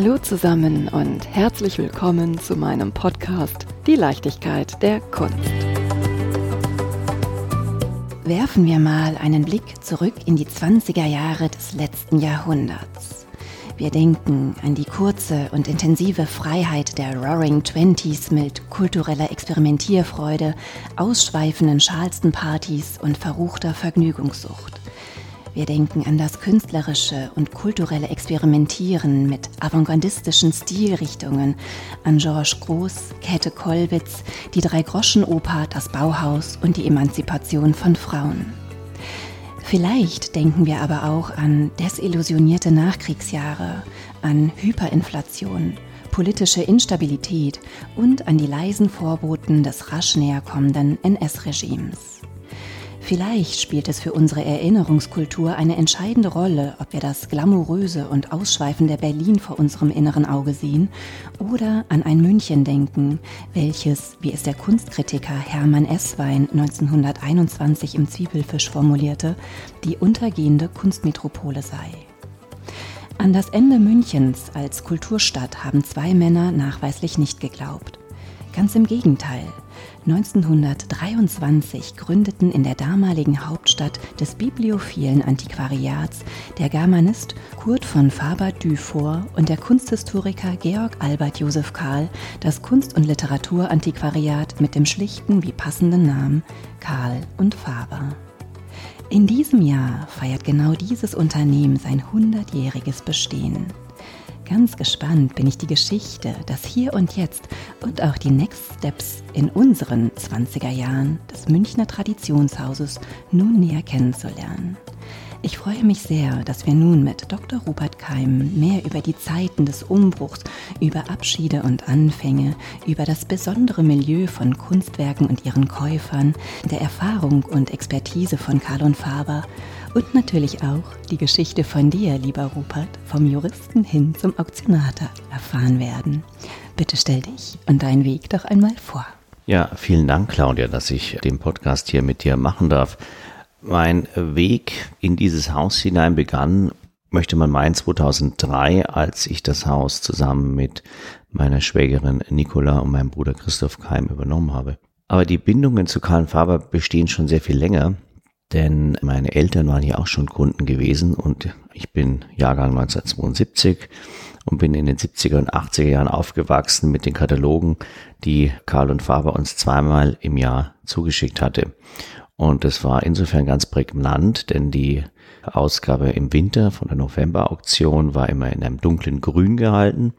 Hallo zusammen und herzlich willkommen zu meinem Podcast Die Leichtigkeit der Kunst. Werfen wir mal einen Blick zurück in die 20er Jahre des letzten Jahrhunderts. Wir denken an die kurze und intensive Freiheit der Roaring Twenties mit kultureller Experimentierfreude, ausschweifenden Charleston-Partys und verruchter Vergnügungssucht. Wir denken an das künstlerische und kulturelle Experimentieren mit avantgardistischen Stilrichtungen, an Georges Groß, Käthe Kollwitz, die Drei-Groschen-Oper Das Bauhaus und die Emanzipation von Frauen. Vielleicht denken wir aber auch an desillusionierte Nachkriegsjahre, an Hyperinflation, politische Instabilität und an die leisen Vorboten des rasch näherkommenden NS-Regimes. Vielleicht spielt es für unsere Erinnerungskultur eine entscheidende Rolle, ob wir das glamouröse und ausschweifende Berlin vor unserem inneren Auge sehen oder an ein München denken, welches, wie es der Kunstkritiker Hermann Esswein 1921 im Zwiebelfisch formulierte, die untergehende Kunstmetropole sei. An das Ende Münchens als Kulturstadt haben zwei Männer nachweislich nicht geglaubt. Ganz im Gegenteil. 1923 gründeten in der damaligen Hauptstadt des bibliophilen Antiquariats der Germanist Kurt von Faber-Dufour und der Kunsthistoriker Georg Albert Josef Karl das Kunst- und Literaturantiquariat mit dem schlichten wie passenden Namen Karl und Faber. In diesem Jahr feiert genau dieses Unternehmen sein 100-jähriges Bestehen. Ganz gespannt bin ich die Geschichte, das Hier und Jetzt und auch die Next Steps in unseren 20er Jahren des Münchner Traditionshauses nun näher kennenzulernen. Ich freue mich sehr, dass wir nun mit Dr. Rupert Keim mehr über die Zeiten des Umbruchs, über Abschiede und Anfänge, über das besondere Milieu von Kunstwerken und ihren Käufern, der Erfahrung und Expertise von Karl und Faber und natürlich auch die Geschichte von dir, lieber Rupert, vom Juristen hin zum Auktionator erfahren werden. Bitte stell dich und deinen Weg doch einmal vor. Ja, vielen Dank, Claudia, dass ich den Podcast hier mit dir machen darf. Mein Weg in dieses Haus hinein begann, möchte man meinen, 2003, als ich das Haus zusammen mit meiner Schwägerin Nicola und meinem Bruder Christoph Keim übernommen habe. Aber die Bindungen zu Karl Faber bestehen schon sehr viel länger denn meine Eltern waren hier auch schon Kunden gewesen und ich bin Jahrgang 1972 und bin in den 70er und 80er Jahren aufgewachsen mit den Katalogen, die Karl und Faber uns zweimal im Jahr zugeschickt hatte. Und es war insofern ganz prägnant, denn die Ausgabe im Winter von der November-Auktion war immer in einem dunklen Grün gehalten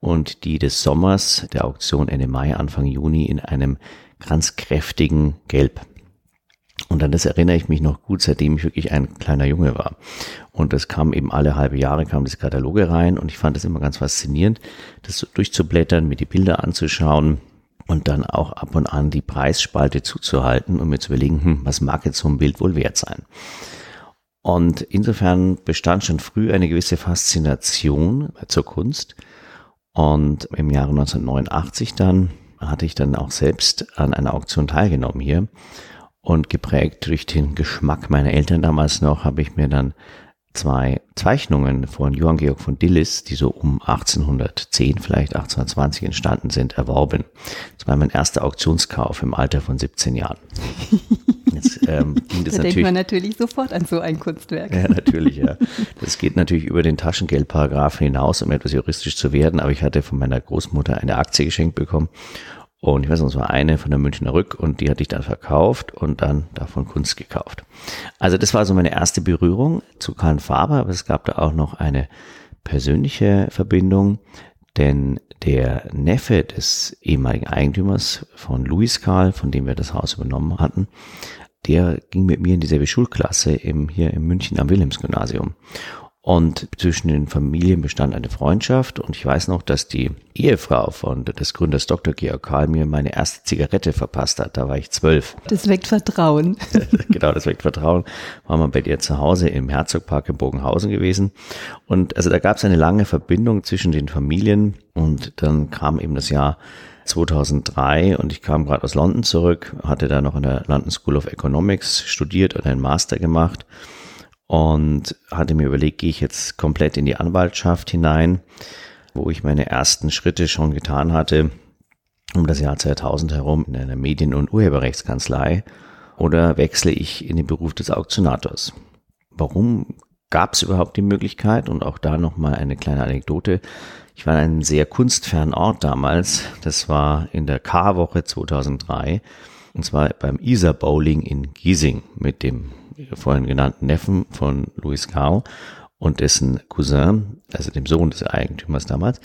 und die des Sommers der Auktion Ende Mai, Anfang Juni in einem ganz kräftigen Gelb. Und an das erinnere ich mich noch gut, seitdem ich wirklich ein kleiner Junge war. Und das kam eben alle halbe Jahre, kam das Kataloge rein und ich fand es immer ganz faszinierend, das so durchzublättern, mir die Bilder anzuschauen und dann auch ab und an die Preisspalte zuzuhalten und mir zu überlegen, hm, was mag jetzt so ein Bild wohl wert sein. Und insofern bestand schon früh eine gewisse Faszination zur Kunst. Und im Jahre 1989 dann hatte ich dann auch selbst an einer Auktion teilgenommen hier und geprägt durch den Geschmack meiner Eltern damals noch, habe ich mir dann zwei Zeichnungen von Johann Georg von Dillis, die so um 1810, vielleicht 1820 entstanden sind, erworben. Das war mein erster Auktionskauf im Alter von 17 Jahren. Jetzt, ähm, ging das da denkt man natürlich sofort an so ein Kunstwerk. Ja, natürlich, ja. Das geht natürlich über den Taschengeldparagraphen hinaus, um etwas juristisch zu werden, aber ich hatte von meiner Großmutter eine Aktie geschenkt bekommen und ich weiß noch, es war eine von der Münchner Rück und die hatte ich dann verkauft und dann davon Kunst gekauft. Also das war so meine erste Berührung zu Karl Faber, aber es gab da auch noch eine persönliche Verbindung, denn der Neffe des ehemaligen Eigentümers von Louis Karl, von dem wir das Haus übernommen hatten, der ging mit mir in dieselbe Schulklasse im, hier in München am Wilhelmsgymnasium. Und zwischen den Familien bestand eine Freundschaft und ich weiß noch, dass die Ehefrau von des Gründers Dr. Georg Karl mir meine erste Zigarette verpasst hat. Da war ich zwölf. Das weckt Vertrauen. genau, das weckt Vertrauen. War mal bei dir zu Hause im Herzogpark in Bogenhausen gewesen. Und also da gab es eine lange Verbindung zwischen den Familien und dann kam eben das Jahr 2003 und ich kam gerade aus London zurück, hatte da noch in der London School of Economics studiert und einen Master gemacht und hatte mir überlegt, gehe ich jetzt komplett in die Anwaltschaft hinein. wo ich meine ersten Schritte schon getan hatte, um das Jahr 2000 herum in einer Medien- und Urheberrechtskanzlei oder wechsle ich in den Beruf des Auktionators? Warum gab es überhaupt die Möglichkeit? Und auch da nochmal eine kleine Anekdote. Ich war in einem sehr kunstfernen Ort damals. Das war in der K-Woche 2003. Und zwar beim Isar Bowling in Giesing mit dem vorhin genannten Neffen von Louis Kao und dessen Cousin, also dem Sohn des Eigentümers damals.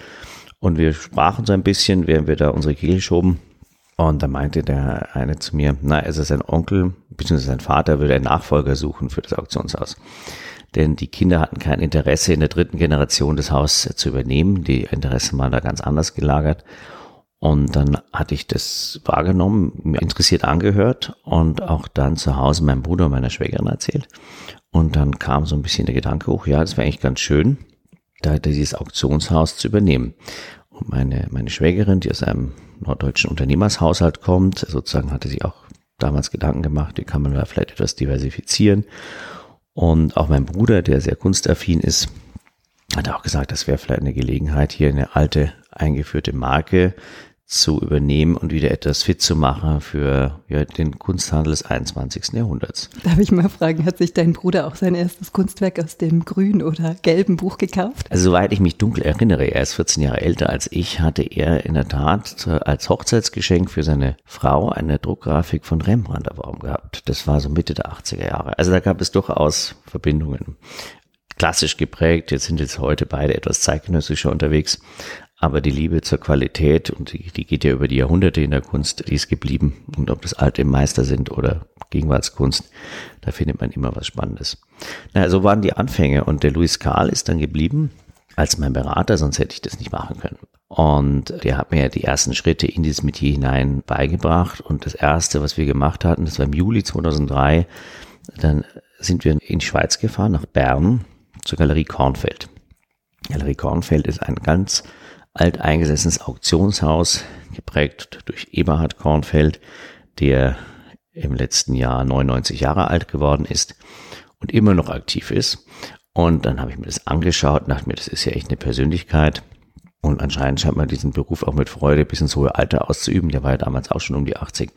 Und wir sprachen so ein bisschen, während wir da unsere Kehle schoben. Und da meinte der eine zu mir, na, also sein Onkel, beziehungsweise sein Vater würde einen Nachfolger suchen für das Auktionshaus. Denn die Kinder hatten kein Interesse, in der dritten Generation das Haus zu übernehmen. Die Interessen waren da ganz anders gelagert. Und dann hatte ich das wahrgenommen, mir interessiert angehört und auch dann zu Hause meinem Bruder und meiner Schwägerin erzählt. Und dann kam so ein bisschen der Gedanke hoch, ja, das wäre eigentlich ganz schön, da dieses Auktionshaus zu übernehmen. Und meine, meine Schwägerin, die aus einem norddeutschen Unternehmershaushalt kommt, sozusagen hatte sich auch damals Gedanken gemacht, wie kann man da vielleicht etwas diversifizieren. Und auch mein Bruder, der sehr kunstaffin ist, hat auch gesagt, das wäre vielleicht eine Gelegenheit, hier eine alte eingeführte Marke zu übernehmen und wieder etwas fit zu machen für ja, den Kunsthandel des 21. Jahrhunderts. Darf ich mal fragen, hat sich dein Bruder auch sein erstes Kunstwerk aus dem grünen oder gelben Buch gekauft? Also soweit ich mich dunkel erinnere, er ist 14 Jahre älter als ich, hatte er in der Tat als Hochzeitsgeschenk für seine Frau eine Druckgrafik von Rembrandt erworben gehabt. Das war so Mitte der 80er Jahre. Also da gab es durchaus Verbindungen klassisch geprägt. Jetzt sind jetzt heute beide etwas zeitgenössischer unterwegs. Aber die Liebe zur Qualität, und die, die geht ja über die Jahrhunderte in der Kunst, die ist geblieben. Und ob das alte Meister sind oder Gegenwartskunst, da findet man immer was Spannendes. Na, so waren die Anfänge. Und der Louis Karl ist dann geblieben als mein Berater, sonst hätte ich das nicht machen können. Und der hat mir die ersten Schritte in dieses Metier hinein beigebracht. Und das erste, was wir gemacht hatten, das war im Juli 2003, dann sind wir in die Schweiz gefahren, nach Bern, zur Galerie Kornfeld. Galerie Kornfeld ist ein ganz alteingesessenes Auktionshaus, geprägt durch Eberhard Kornfeld, der im letzten Jahr 99 Jahre alt geworden ist und immer noch aktiv ist. Und dann habe ich mir das angeschaut und dachte mir, das ist ja echt eine Persönlichkeit. Und anscheinend scheint man diesen Beruf auch mit Freude bis ins hohe Alter auszuüben. Der war ja damals auch schon um die 80.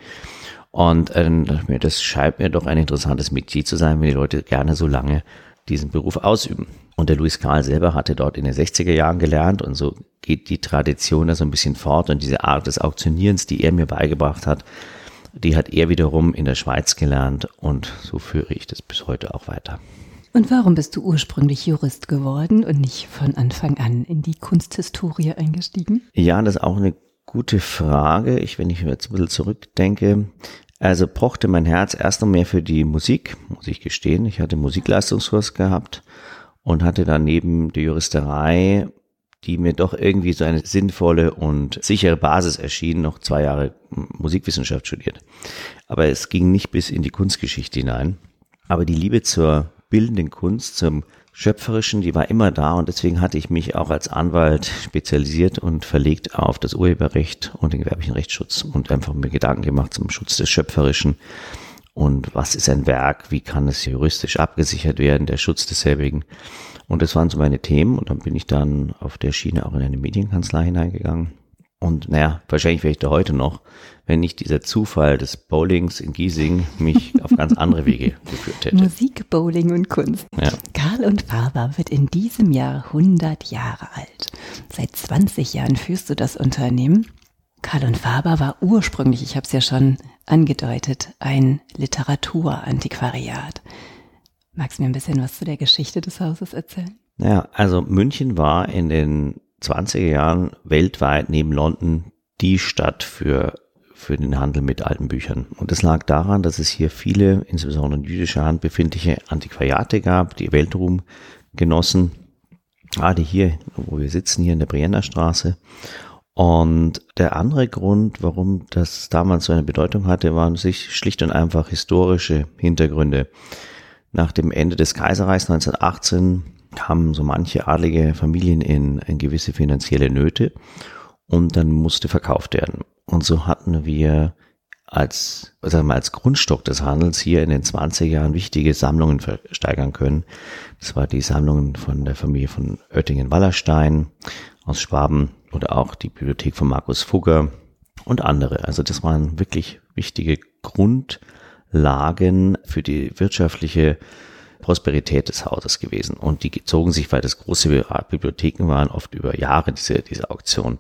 Und äh, dann dachte ich mir, das scheint mir doch ein interessantes Metier zu sein, wenn die Leute gerne so lange diesen Beruf ausüben. Und der Louis Karl selber hatte dort in den 60er Jahren gelernt und so geht die Tradition da so ein bisschen fort und diese Art des Auktionierens, die er mir beigebracht hat, die hat er wiederum in der Schweiz gelernt und so führe ich das bis heute auch weiter. Und warum bist du ursprünglich Jurist geworden und nicht von Anfang an in die Kunsthistorie eingestiegen? Ja, das ist auch eine gute Frage. Ich, wenn ich jetzt ein bisschen zurückdenke, also pochte mein Herz erst noch mehr für die Musik, muss ich gestehen. Ich hatte Musikleistungskurs gehabt und hatte dann neben der Juristerei, die mir doch irgendwie so eine sinnvolle und sichere Basis erschien, noch zwei Jahre Musikwissenschaft studiert. Aber es ging nicht bis in die Kunstgeschichte hinein. Aber die Liebe zur bildenden Kunst, zum Schöpferischen, die war immer da und deswegen hatte ich mich auch als Anwalt spezialisiert und verlegt auf das Urheberrecht und den gewerblichen Rechtsschutz und einfach mir Gedanken gemacht zum Schutz des Schöpferischen und was ist ein Werk, wie kann es juristisch abgesichert werden, der Schutz desselbigen. Und das waren so meine Themen und dann bin ich dann auf der Schiene auch in eine Medienkanzlei hineingegangen. Und naja, wahrscheinlich wäre ich da heute noch, wenn nicht dieser Zufall des Bowlings in Giesing mich auf ganz andere Wege geführt hätte. Musik, Bowling und Kunst. Ja. Karl und Faber wird in diesem Jahr 100 Jahre alt. Seit 20 Jahren führst du das Unternehmen Karl und Faber war ursprünglich, ich habe es ja schon angedeutet, ein Literaturantiquariat. Magst du mir ein bisschen was zu der Geschichte des Hauses erzählen? Naja, also München war in den 20er Jahren weltweit neben London die Stadt für, für den Handel mit alten Büchern. Und das lag daran, dass es hier viele, insbesondere in jüdischer Hand befindliche Antiquariate gab, die Weltruhm genossen. Gerade hier, wo wir sitzen, hier in der Brienner Straße. Und der andere Grund, warum das damals so eine Bedeutung hatte, waren sich schlicht und einfach historische Hintergründe. Nach dem Ende des Kaiserreichs 1918 kamen so manche adlige Familien in, in gewisse finanzielle Nöte und dann musste verkauft werden. Und so hatten wir als, sagen wir, als Grundstock des Handels hier in den 20 Jahren wichtige Sammlungen versteigern können. Das war die Sammlungen von der Familie von Oettingen-Wallerstein, aus Schwaben oder auch die Bibliothek von Markus Fugger und andere. Also das waren wirklich wichtige Grundlagen für die wirtschaftliche Prosperität des Hauses gewesen. Und die zogen sich, weil das große Bibliotheken waren, oft über Jahre diese, diese Auktion.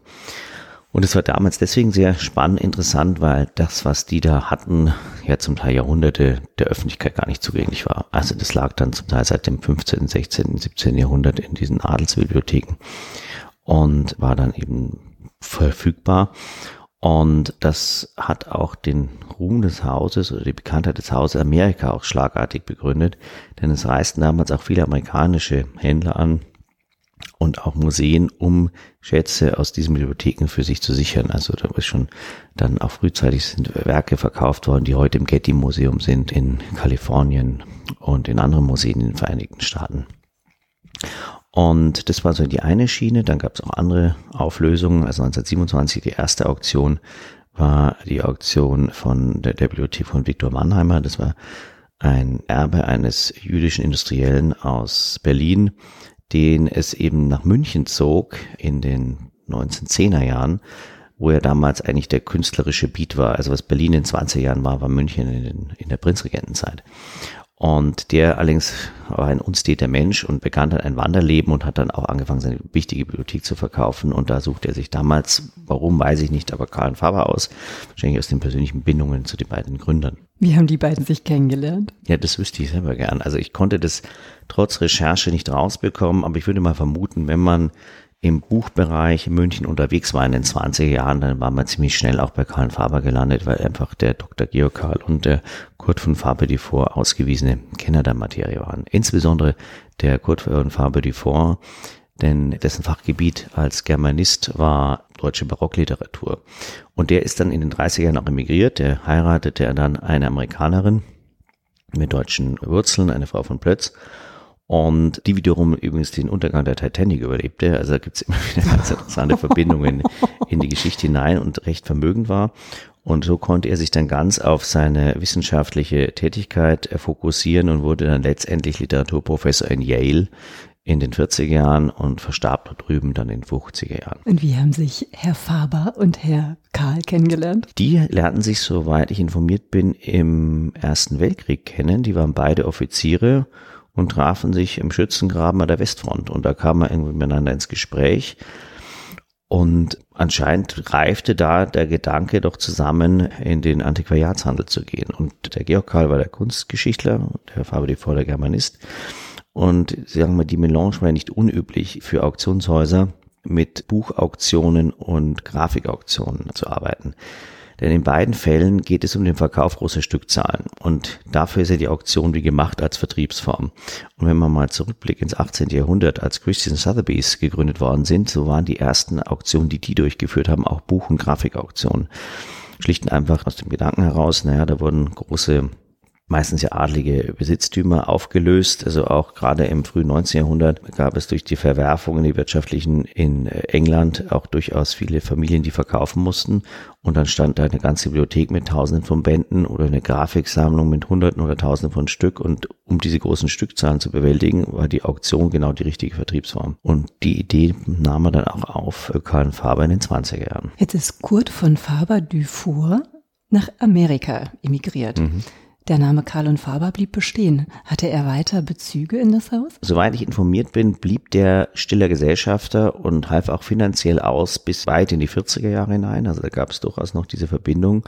Und es war damals deswegen sehr spannend, interessant, weil das, was die da hatten, ja zum Teil Jahrhunderte der Öffentlichkeit gar nicht zugänglich war. Also das lag dann zum Teil seit dem 15., 16., 17. Jahrhundert in diesen Adelsbibliotheken und war dann eben verfügbar. Und das hat auch den Ruhm des Hauses oder die Bekanntheit des Hauses Amerika auch schlagartig begründet, denn es reisten damals auch viele amerikanische Händler an und auch Museen, um Schätze aus diesen Bibliotheken für sich zu sichern. Also da ist schon dann auch frühzeitig sind Werke verkauft worden, die heute im Getty Museum sind in Kalifornien und in anderen Museen in den Vereinigten Staaten. Und das war so die eine Schiene. Dann gab es auch andere Auflösungen. Also 1927 die erste Auktion war die Auktion von der, Bibliothek von Viktor Mannheimer. Das war ein Erbe eines jüdischen Industriellen aus Berlin, den es eben nach München zog in den 1910er Jahren, wo er damals eigentlich der künstlerische Beat war. Also was Berlin in 20 Jahren war, war München in, in der Prinzregentenzeit. Und der allerdings war ein unsteter Mensch und begann dann ein Wanderleben und hat dann auch angefangen, seine wichtige Bibliothek zu verkaufen. Und da suchte er sich damals, warum weiß ich nicht, aber Karl Faber aus, wahrscheinlich aus den persönlichen Bindungen zu den beiden Gründern. Wie haben die beiden sich kennengelernt? Ja, das wüsste ich selber gern. Also ich konnte das trotz Recherche nicht rausbekommen, aber ich würde mal vermuten, wenn man im Buchbereich in München unterwegs war in den 20er Jahren, dann war man ziemlich schnell auch bei Karl Faber gelandet, weil einfach der Dr. Georg Karl und der Kurt von Faber Dufour ausgewiesene Kenner der Materie waren. Insbesondere der Kurt von Faber Dufour, denn dessen Fachgebiet als Germanist war deutsche Barockliteratur. Und der ist dann in den 30er Jahren auch emigriert, der heiratete dann eine Amerikanerin mit deutschen Wurzeln, eine Frau von Plötz und die wiederum übrigens den Untergang der Titanic überlebte. Also da gibt es immer wieder ganz interessante Verbindungen in die Geschichte hinein und recht vermögend war. Und so konnte er sich dann ganz auf seine wissenschaftliche Tätigkeit fokussieren und wurde dann letztendlich Literaturprofessor in Yale in den 40er Jahren und verstarb dort drüben dann in den 50er Jahren. Und wie haben sich Herr Faber und Herr Karl kennengelernt? Die lernten sich, soweit ich informiert bin, im Ersten Weltkrieg kennen. Die waren beide Offiziere und trafen sich im Schützengraben an der Westfront. Und da kam man irgendwie miteinander ins Gespräch. Und anscheinend reifte da der Gedanke, doch zusammen in den Antiquariatshandel zu gehen. Und der Georg Karl war der Kunstgeschichtler, der Faber vor der Germanist. Und sagen wir, die Melange war ja nicht unüblich für Auktionshäuser, mit Buchauktionen und Grafikauktionen zu arbeiten. Denn in beiden Fällen geht es um den Verkauf großer Stückzahlen. Und dafür ist ja die Auktion wie gemacht als Vertriebsform. Und wenn man mal zurückblickt ins 18. Jahrhundert, als Christian Sotheby's gegründet worden sind, so waren die ersten Auktionen, die die durchgeführt haben, auch Buch- und Grafikauktionen. Schlicht und einfach aus dem Gedanken heraus, naja, da wurden große meistens ja adlige Besitztümer aufgelöst. Also auch gerade im frühen 19. Jahrhundert gab es durch die Verwerfungen, die wirtschaftlichen in England auch durchaus viele Familien, die verkaufen mussten. Und dann stand da eine ganze Bibliothek mit Tausenden von Bänden oder eine Grafiksammlung mit Hunderten oder Tausenden von Stück. Und um diese großen Stückzahlen zu bewältigen, war die Auktion genau die richtige Vertriebsform. Und die Idee nahm er dann auch auf Karl Faber in den 20er Jahren. Jetzt ist Kurt von Faber Dufour nach Amerika emigriert. Mhm. Der Name Karl und Faber blieb bestehen. Hatte er weiter Bezüge in das Haus? Soweit ich informiert bin, blieb der stiller Gesellschafter und half auch finanziell aus bis weit in die 40er Jahre hinein. Also da gab es durchaus noch diese Verbindung.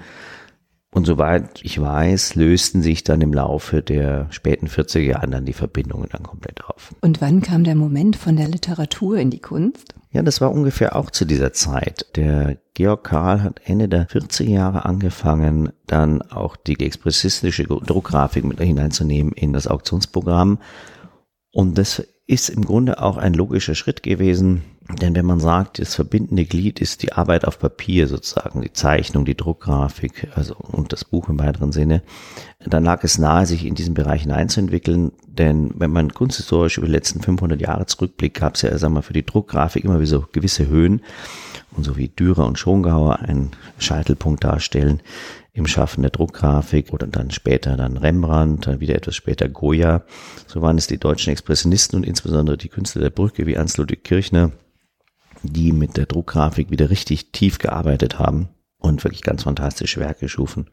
Und soweit ich weiß, lösten sich dann im Laufe der späten 40er Jahre dann die Verbindungen dann komplett auf. Und wann kam der Moment von der Literatur in die Kunst? Ja, das war ungefähr auch zu dieser Zeit. Der Georg Karl hat Ende der 40er Jahre angefangen, dann auch die expressistische Druckgrafik mit hineinzunehmen in das Auktionsprogramm. Und das ist im Grunde auch ein logischer Schritt gewesen, denn wenn man sagt, das verbindende Glied ist die Arbeit auf Papier sozusagen, die Zeichnung, die Druckgrafik also, und das Buch im weiteren Sinne, dann lag es nahe, sich in diesen Bereich hineinzuentwickeln. Denn wenn man kunsthistorisch über die letzten 500 Jahre zurückblickt, gab es ja, sagen wir, für die Druckgrafik immer wieder so gewisse Höhen. Und so wie Dürer und Schongauer einen Scheitelpunkt darstellen im Schaffen der Druckgrafik oder dann später dann Rembrandt, dann wieder etwas später Goya. So waren es die deutschen Expressionisten und insbesondere die Künstler der Brücke wie Ernst Ludwig Kirchner, die mit der Druckgrafik wieder richtig tief gearbeitet haben und wirklich ganz fantastische Werke schufen.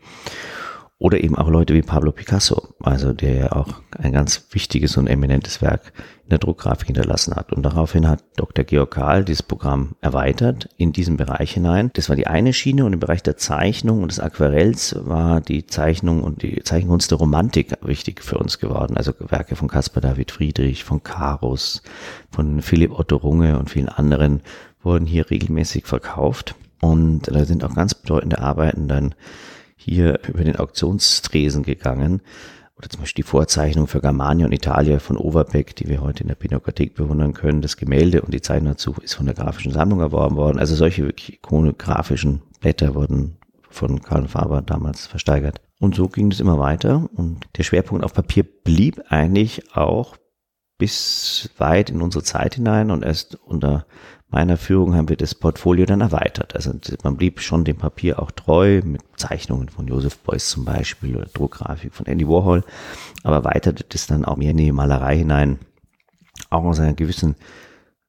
Oder eben auch Leute wie Pablo Picasso, also der ja auch ein ganz wichtiges und eminentes Werk in der Druckgrafik hinterlassen hat. Und daraufhin hat Dr. Georg Kahl dieses Programm erweitert in diesen Bereich hinein. Das war die eine Schiene und im Bereich der Zeichnung und des Aquarells war die Zeichnung und die Zeichenkunst der Romantik wichtig für uns geworden. Also Werke von Caspar David Friedrich, von Karus, von Philipp Otto Runge und vielen anderen wurden hier regelmäßig verkauft. Und da sind auch ganz bedeutende Arbeiten dann hier über den Auktionstresen gegangen. Oder zum Beispiel die Vorzeichnung für Germania und Italia von Overbeck, die wir heute in der Pinakothek bewundern können. Das Gemälde und die Zeichnung dazu ist von der grafischen Sammlung erworben worden. Also solche wirklich ikonografischen Blätter wurden von Karl Faber damals versteigert. Und so ging es immer weiter. Und der Schwerpunkt auf Papier blieb eigentlich auch bis weit in unsere Zeit hinein und erst unter meiner Führung haben wir das Portfolio dann erweitert. Also man blieb schon dem Papier auch treu mit Zeichnungen von Joseph Beuys zum Beispiel oder Druckgrafik von Andy Warhol, aber erweiterte das dann auch mehr in die Malerei hinein, auch aus einer gewissen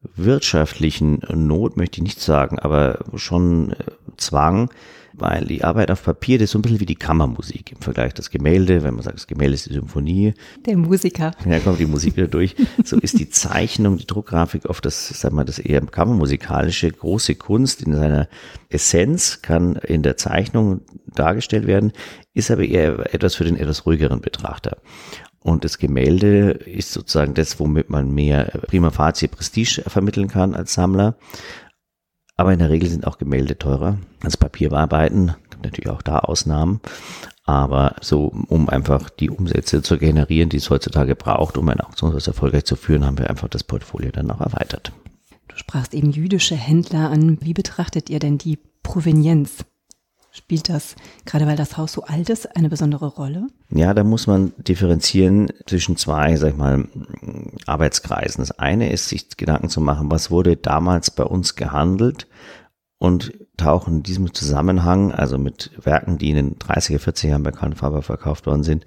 wirtschaftlichen Not möchte ich nicht sagen, aber schon äh, Zwang, weil die Arbeit auf Papier, das ist so ein bisschen wie die Kammermusik im Vergleich das Gemälde, wenn man sagt, das Gemälde ist die Symphonie. Der Musiker. Ja, kommt die Musik wieder durch. So ist die Zeichnung, die Druckgrafik oft das, sag mal, das eher kammermusikalische, große Kunst in seiner Essenz kann in der Zeichnung dargestellt werden, ist aber eher etwas für den etwas ruhigeren Betrachter. Und das Gemälde ist sozusagen das, womit man mehr prima facie Prestige vermitteln kann als Sammler. Aber in der Regel sind auch Gemälde teurer als Papierbearbeiten. Gibt natürlich auch da Ausnahmen. Aber so, um einfach die Umsätze zu generieren, die es heutzutage braucht, um ein Auktionshaus erfolgreich zu führen, haben wir einfach das Portfolio dann auch erweitert. Du sprachst eben jüdische Händler an. Wie betrachtet ihr denn die Provenienz? Spielt das, gerade weil das Haus so alt ist, eine besondere Rolle? Ja, da muss man differenzieren zwischen zwei, sag ich mal, Arbeitskreisen. Das eine ist, sich Gedanken zu machen, was wurde damals bei uns gehandelt und tauchen in diesem Zusammenhang, also mit Werken, die in den 30er, 40er Jahren bei Karl Faber verkauft worden sind,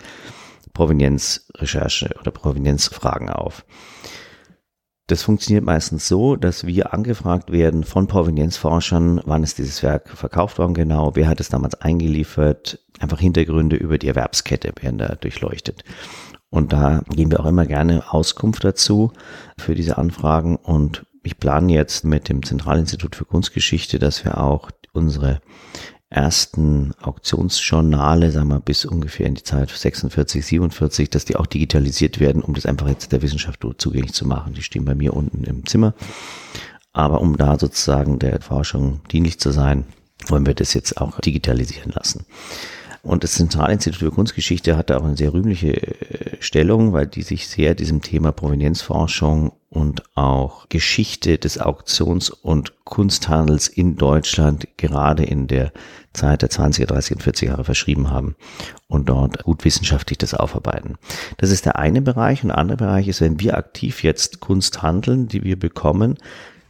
Provenienzrecherche oder Provenienzfragen auf. Das funktioniert meistens so, dass wir angefragt werden von Provenienzforschern, wann ist dieses Werk verkauft worden genau, wer hat es damals eingeliefert, einfach Hintergründe über die Erwerbskette werden da durchleuchtet. Und da geben wir auch immer gerne Auskunft dazu für diese Anfragen und ich plane jetzt mit dem Zentralinstitut für Kunstgeschichte, dass wir auch unsere ersten Auktionsjournale, sagen wir bis ungefähr in die Zeit 46, 47, dass die auch digitalisiert werden, um das einfach jetzt der Wissenschaft zugänglich zu machen. Die stehen bei mir unten im Zimmer. Aber um da sozusagen der Forschung dienlich zu sein, wollen wir das jetzt auch digitalisieren lassen. Und das Zentralinstitut für Kunstgeschichte hatte auch eine sehr rühmliche äh, Stellung, weil die sich sehr diesem Thema Provenienzforschung und auch Geschichte des Auktions- und Kunsthandels in Deutschland gerade in der Zeit der 20er, 30er und 40er Jahre verschrieben haben und dort gut wissenschaftlich das aufarbeiten. Das ist der eine Bereich und der andere Bereich ist, wenn wir aktiv jetzt Kunst handeln, die wir bekommen,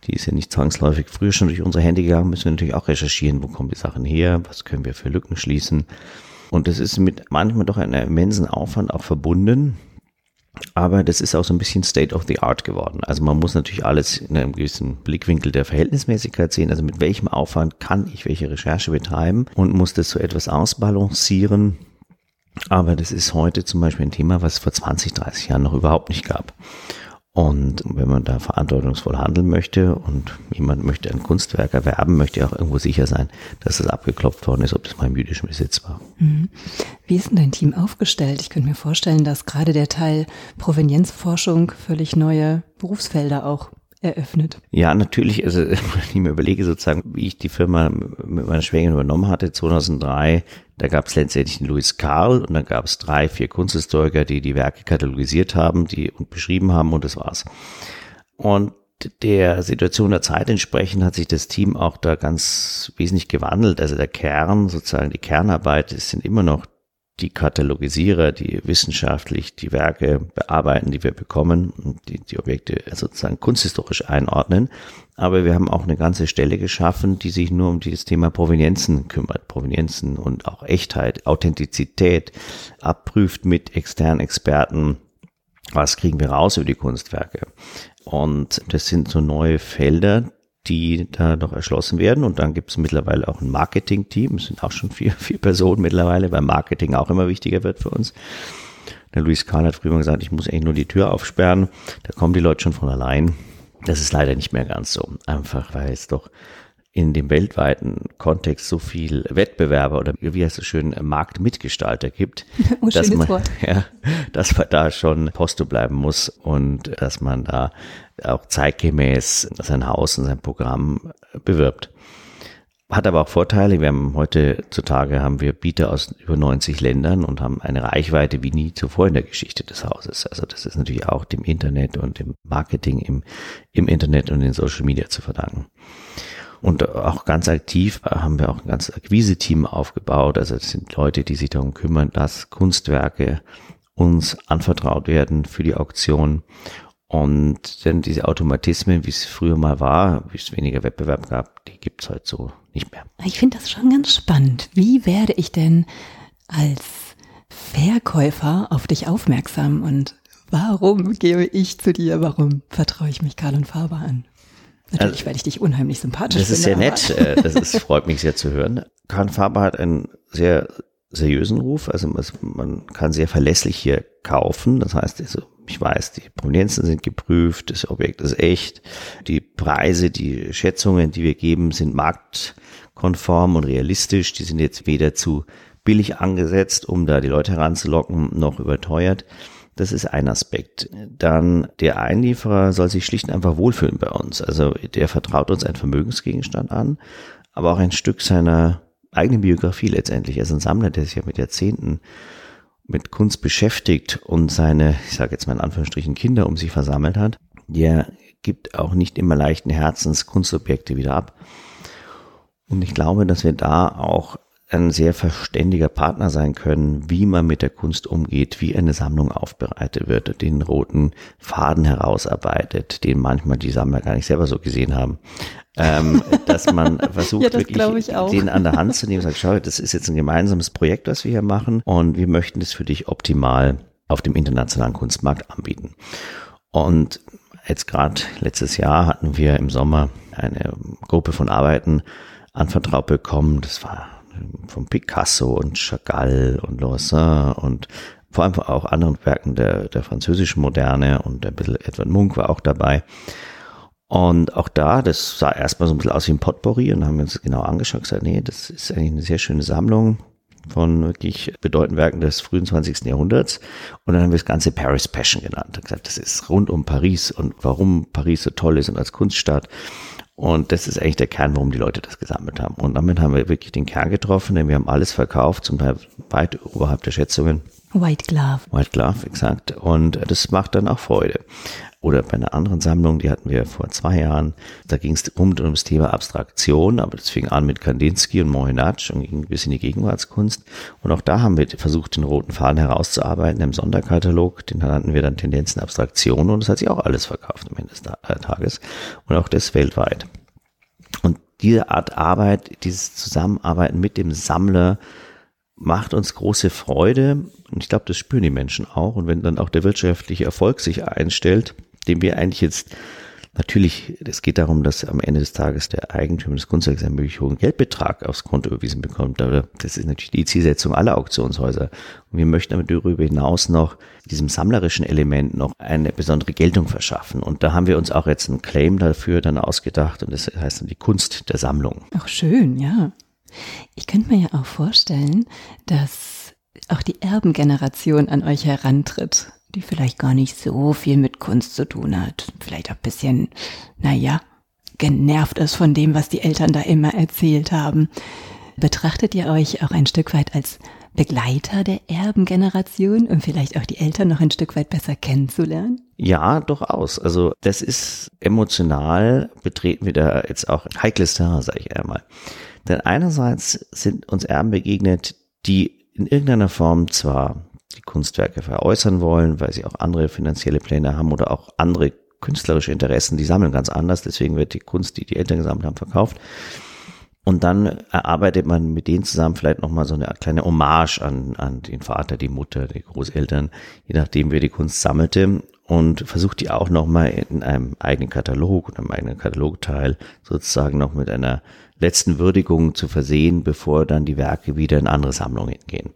die ist ja nicht zwangsläufig früher schon durch unsere Hände gegangen, müssen wir natürlich auch recherchieren, wo kommen die Sachen her, was können wir für Lücken schließen. Und das ist mit manchmal doch einem immensen Aufwand auch verbunden. Aber das ist auch so ein bisschen State of the Art geworden. Also man muss natürlich alles in einem gewissen Blickwinkel der Verhältnismäßigkeit sehen. Also mit welchem Aufwand kann ich welche Recherche betreiben und muss das so etwas ausbalancieren. Aber das ist heute zum Beispiel ein Thema, was es vor 20, 30 Jahren noch überhaupt nicht gab. Und wenn man da verantwortungsvoll handeln möchte und jemand möchte ein Kunstwerk erwerben, möchte er auch irgendwo sicher sein, dass es abgeklopft worden ist, ob das mal im jüdischen Besitz war. Mhm. Wie ist denn dein Team aufgestellt? Ich könnte mir vorstellen, dass gerade der Teil Provenienzforschung völlig neue Berufsfelder auch eröffnet. Ja, natürlich. Also, wenn ich mir überlege, sozusagen, wie ich die Firma mit meiner Schwägerin übernommen hatte, 2003, da gab es letztendlich den Louis Karl und dann gab es drei, vier Kunsthistoriker, die die Werke katalogisiert haben, die und beschrieben haben und das war's. Und der Situation der Zeit entsprechend hat sich das Team auch da ganz wesentlich gewandelt. Also der Kern, sozusagen die Kernarbeit, sind immer noch die Katalogisierer, die wissenschaftlich die Werke bearbeiten, die wir bekommen und die, die Objekte sozusagen kunsthistorisch einordnen. Aber wir haben auch eine ganze Stelle geschaffen, die sich nur um dieses Thema Provenienzen kümmert. Provenienzen und auch Echtheit, Authentizität abprüft mit externen Experten. Was kriegen wir raus über die Kunstwerke? Und das sind so neue Felder, die da noch erschlossen werden. Und dann gibt es mittlerweile auch ein Marketing-Team. Es sind auch schon vier, vier Personen mittlerweile, weil Marketing auch immer wichtiger wird für uns. Der Luis Kahn hat früher mal gesagt, ich muss eigentlich nur die Tür aufsperren. Da kommen die Leute schon von allein. Das ist leider nicht mehr ganz so. Einfach, weil es doch in dem weltweiten Kontext so viel Wettbewerber oder wie heißt es schön, Marktmitgestalter gibt, oh, dass, man, Wort. ja, dass man da schon Posto bleiben muss und dass man da auch zeitgemäß sein Haus und sein Programm bewirbt. Hat aber auch Vorteile. Wir haben heutzutage haben wir Bieter aus über 90 Ländern und haben eine Reichweite wie nie zuvor in der Geschichte des Hauses. Also das ist natürlich auch dem Internet und dem Marketing im, im Internet und in Social Media zu verdanken. Und auch ganz aktiv haben wir auch ein ganz Akquise-Team aufgebaut. Also es sind Leute, die sich darum kümmern, dass Kunstwerke uns anvertraut werden für die Auktion. Und denn diese Automatismen, wie es früher mal war, wie es weniger Wettbewerb gab, die gibt's halt so nicht mehr. Ich finde das schon ganz spannend. Wie werde ich denn als Verkäufer auf dich aufmerksam und warum gehe ich zu dir? Warum vertraue ich mich Karl und Faber an? Natürlich, also, weil ich dich unheimlich sympathisch finde. Das ist sehr nett. Äh, das ist, freut mich sehr zu hören. Karl Faber hat einen sehr seriösen Ruf. Also man kann sehr verlässlich hier kaufen. Das heißt, also ich weiß, die Provenienzen sind geprüft, das Objekt ist echt. Die Preise, die Schätzungen, die wir geben, sind marktkonform und realistisch. Die sind jetzt weder zu billig angesetzt, um da die Leute heranzulocken, noch überteuert. Das ist ein Aspekt. Dann der Einlieferer soll sich schlicht und einfach wohlfühlen bei uns. Also der vertraut uns einen Vermögensgegenstand an, aber auch ein Stück seiner eigenen Biografie letztendlich. Er ist ein Sammler, der sich ja mit Jahrzehnten mit Kunst beschäftigt und seine, ich sage jetzt mal in Anführungsstrichen, Kinder um sich versammelt hat. Der gibt auch nicht immer leichten Herzens Kunstobjekte wieder ab. Und ich glaube, dass wir da auch ein sehr verständiger Partner sein können, wie man mit der Kunst umgeht, wie eine Sammlung aufbereitet wird, den roten Faden herausarbeitet, den manchmal die Sammler gar nicht selber so gesehen haben. Ähm, dass man versucht, ja, wirklich den an der Hand zu nehmen und sagt, schau, das ist jetzt ein gemeinsames Projekt, was wir hier machen und wir möchten das für dich optimal auf dem internationalen Kunstmarkt anbieten. Und jetzt gerade letztes Jahr hatten wir im Sommer eine Gruppe von Arbeiten anvertraut bekommen. Das war von Picasso und Chagall und Lausanne und vor allem auch anderen Werken der, der französischen Moderne und ein bisschen Edward Munk war auch dabei. Und auch da, das sah erstmal so ein bisschen aus wie ein Potpourri und haben wir uns das genau angeschaut und gesagt, nee, das ist eigentlich eine sehr schöne Sammlung von wirklich bedeutenden Werken des frühen 20. Jahrhunderts. Und dann haben wir das Ganze Paris Passion genannt. Und gesagt, das ist rund um Paris und warum Paris so toll ist und als Kunststadt. Und das ist eigentlich der Kern, warum die Leute das gesammelt haben. Und damit haben wir wirklich den Kern getroffen, denn wir haben alles verkauft, zum Teil weit oberhalb der Schätzungen. White Glove. White Glove, exakt. Und das macht dann auch Freude. Oder bei einer anderen Sammlung, die hatten wir vor zwei Jahren, da ging es um, um das Thema Abstraktion, aber das fing an mit Kandinsky und Mohinatsch und ging bis in die Gegenwartskunst. Und auch da haben wir versucht, den roten Faden herauszuarbeiten im Sonderkatalog. Den nannten wir dann Tendenzen Abstraktion und das hat sich auch alles verkauft am Ende des äh, Tages. Und auch das weltweit. Und diese Art Arbeit, dieses Zusammenarbeiten mit dem Sammler, macht uns große Freude und ich glaube, das spüren die Menschen auch. Und wenn dann auch der wirtschaftliche Erfolg sich einstellt, dem wir eigentlich jetzt natürlich, es geht darum, dass am Ende des Tages der Eigentümer des Kunstwerks einen möglich hohen Geldbetrag aufs Konto überwiesen bekommt. Aber das ist natürlich die Zielsetzung aller Auktionshäuser. Und wir möchten aber darüber hinaus noch diesem sammlerischen Element noch eine besondere Geltung verschaffen. Und da haben wir uns auch jetzt einen Claim dafür dann ausgedacht und das heißt dann die Kunst der Sammlung. Ach schön, ja. Ich könnte mir ja auch vorstellen, dass auch die Erbengeneration an euch herantritt die vielleicht gar nicht so viel mit Kunst zu tun hat. Vielleicht auch ein bisschen, naja, genervt ist von dem, was die Eltern da immer erzählt haben. Betrachtet ihr euch auch ein Stück weit als Begleiter der Erbengeneration, um vielleicht auch die Eltern noch ein Stück weit besser kennenzulernen? Ja, durchaus. Also das ist emotional, betreten wir da jetzt auch heikles Terrain, sage ich einmal. Denn einerseits sind uns Erben begegnet, die in irgendeiner Form zwar die Kunstwerke veräußern wollen, weil sie auch andere finanzielle Pläne haben oder auch andere künstlerische Interessen, die sammeln ganz anders, deswegen wird die Kunst, die die Eltern gesammelt haben, verkauft. Und dann erarbeitet man mit denen zusammen vielleicht nochmal so eine kleine Hommage an, an den Vater, die Mutter, die Großeltern, je nachdem, wer die Kunst sammelte. und versucht die auch nochmal in einem eigenen Katalog und einem eigenen Katalogteil sozusagen noch mit einer letzten Würdigung zu versehen, bevor dann die Werke wieder in andere Sammlungen gehen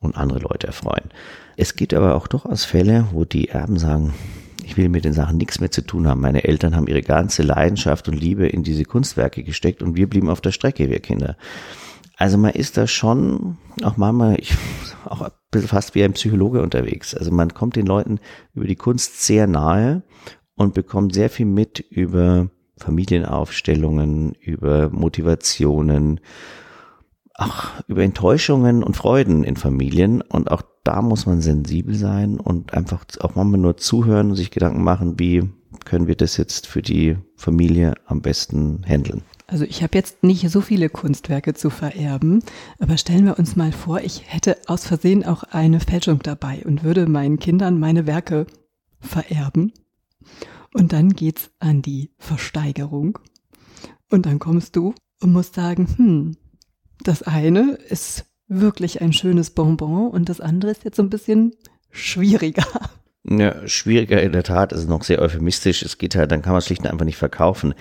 und andere Leute erfreuen. Es gibt aber auch durchaus Fälle, wo die Erben sagen, ich will mit den Sachen nichts mehr zu tun haben. Meine Eltern haben ihre ganze Leidenschaft und Liebe in diese Kunstwerke gesteckt und wir blieben auf der Strecke, wir Kinder. Also man ist da schon auch manchmal, ich, auch fast wie ein Psychologe unterwegs. Also man kommt den Leuten über die Kunst sehr nahe und bekommt sehr viel mit über Familienaufstellungen, über Motivationen, auch über Enttäuschungen und Freuden in Familien. Und auch da muss man sensibel sein und einfach auch manchmal nur zuhören und sich Gedanken machen, wie können wir das jetzt für die Familie am besten handeln. Also ich habe jetzt nicht so viele Kunstwerke zu vererben, aber stellen wir uns mal vor, ich hätte aus Versehen auch eine Fälschung dabei und würde meinen Kindern meine Werke vererben. Und dann geht's an die Versteigerung. Und dann kommst du und musst sagen, hm, das eine ist wirklich ein schönes Bonbon und das andere ist jetzt so ein bisschen schwieriger. Ja, schwieriger in der Tat, ist noch sehr euphemistisch. Es geht halt, dann kann man es schlicht und einfach nicht verkaufen.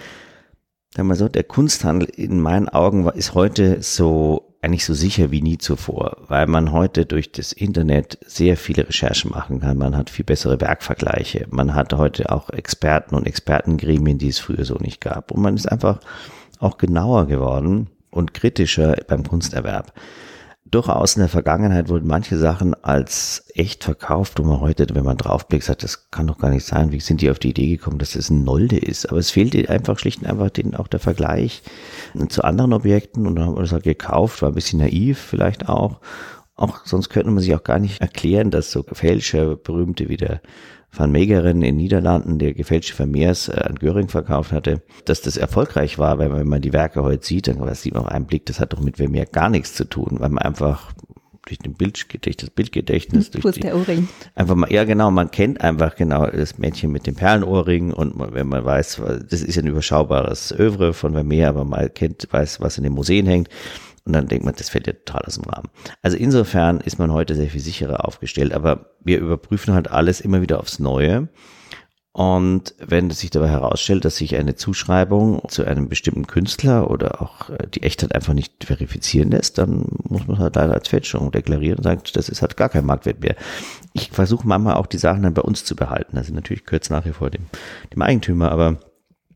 Sagen wir so, der Kunsthandel in meinen Augen ist heute so eigentlich so sicher wie nie zuvor, weil man heute durch das Internet sehr viele Recherchen machen kann. Man hat viel bessere Werkvergleiche. Man hat heute auch Experten und Expertengremien, die es früher so nicht gab. Und man ist einfach auch genauer geworden und kritischer beim Kunsterwerb durchaus in der Vergangenheit wurden manche Sachen als echt verkauft, wo man heute, wenn man draufblickt, sagt, das kann doch gar nicht sein. Wie sind die auf die Idee gekommen, dass das ein Nolde ist? Aber es fehlte einfach schlicht und einfach den, auch der Vergleich zu anderen Objekten und dann haben wir das halt gekauft, war ein bisschen naiv vielleicht auch. Auch sonst könnte man sich auch gar nicht erklären, dass so Fälscher, berühmte wie der Van Meegeren in Niederlanden, der gefälschte Vermeers äh, an Göring verkauft hatte, dass das erfolgreich war, weil wenn man die Werke heute sieht, dann sieht man auf einen Blick, das hat doch mit Vermeer gar nichts zu tun, weil man einfach durch den Bild, durch das Bildgedächtnis, durch die, einfach mal, ja genau, man kennt einfach genau das Mädchen mit dem Perlenohrring und man, wenn man weiß, das ist ein überschaubares Övre von Vermeer, aber man kennt, weiß, was in den Museen hängt, und dann denkt man, das fällt ja total aus dem Rahmen. Also insofern ist man heute sehr viel sicherer aufgestellt, aber wir überprüfen halt alles immer wieder aufs Neue. Und wenn es sich dabei herausstellt, dass sich eine Zuschreibung zu einem bestimmten Künstler oder auch äh, die Echtheit einfach nicht verifizieren lässt, dann muss man halt leider als Fälschung deklarieren und sagen, das ist halt gar kein Marktwert mehr. Ich versuche manchmal auch die Sachen dann bei uns zu behalten. Also natürlich es nach wie vor dem, dem Eigentümer, aber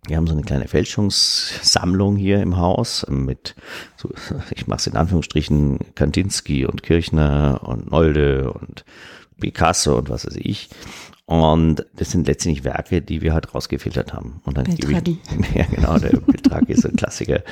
wir haben so eine kleine Fälschungssammlung hier im Haus mit, so, ich mache es in Anführungsstrichen, Kandinsky und Kirchner und Nolde und Picasso und was weiß ich. Und das sind letztendlich Werke, die wir halt rausgefiltert haben. Und dann gebe ich, ja genau, der Beltragi ist ein Klassiker.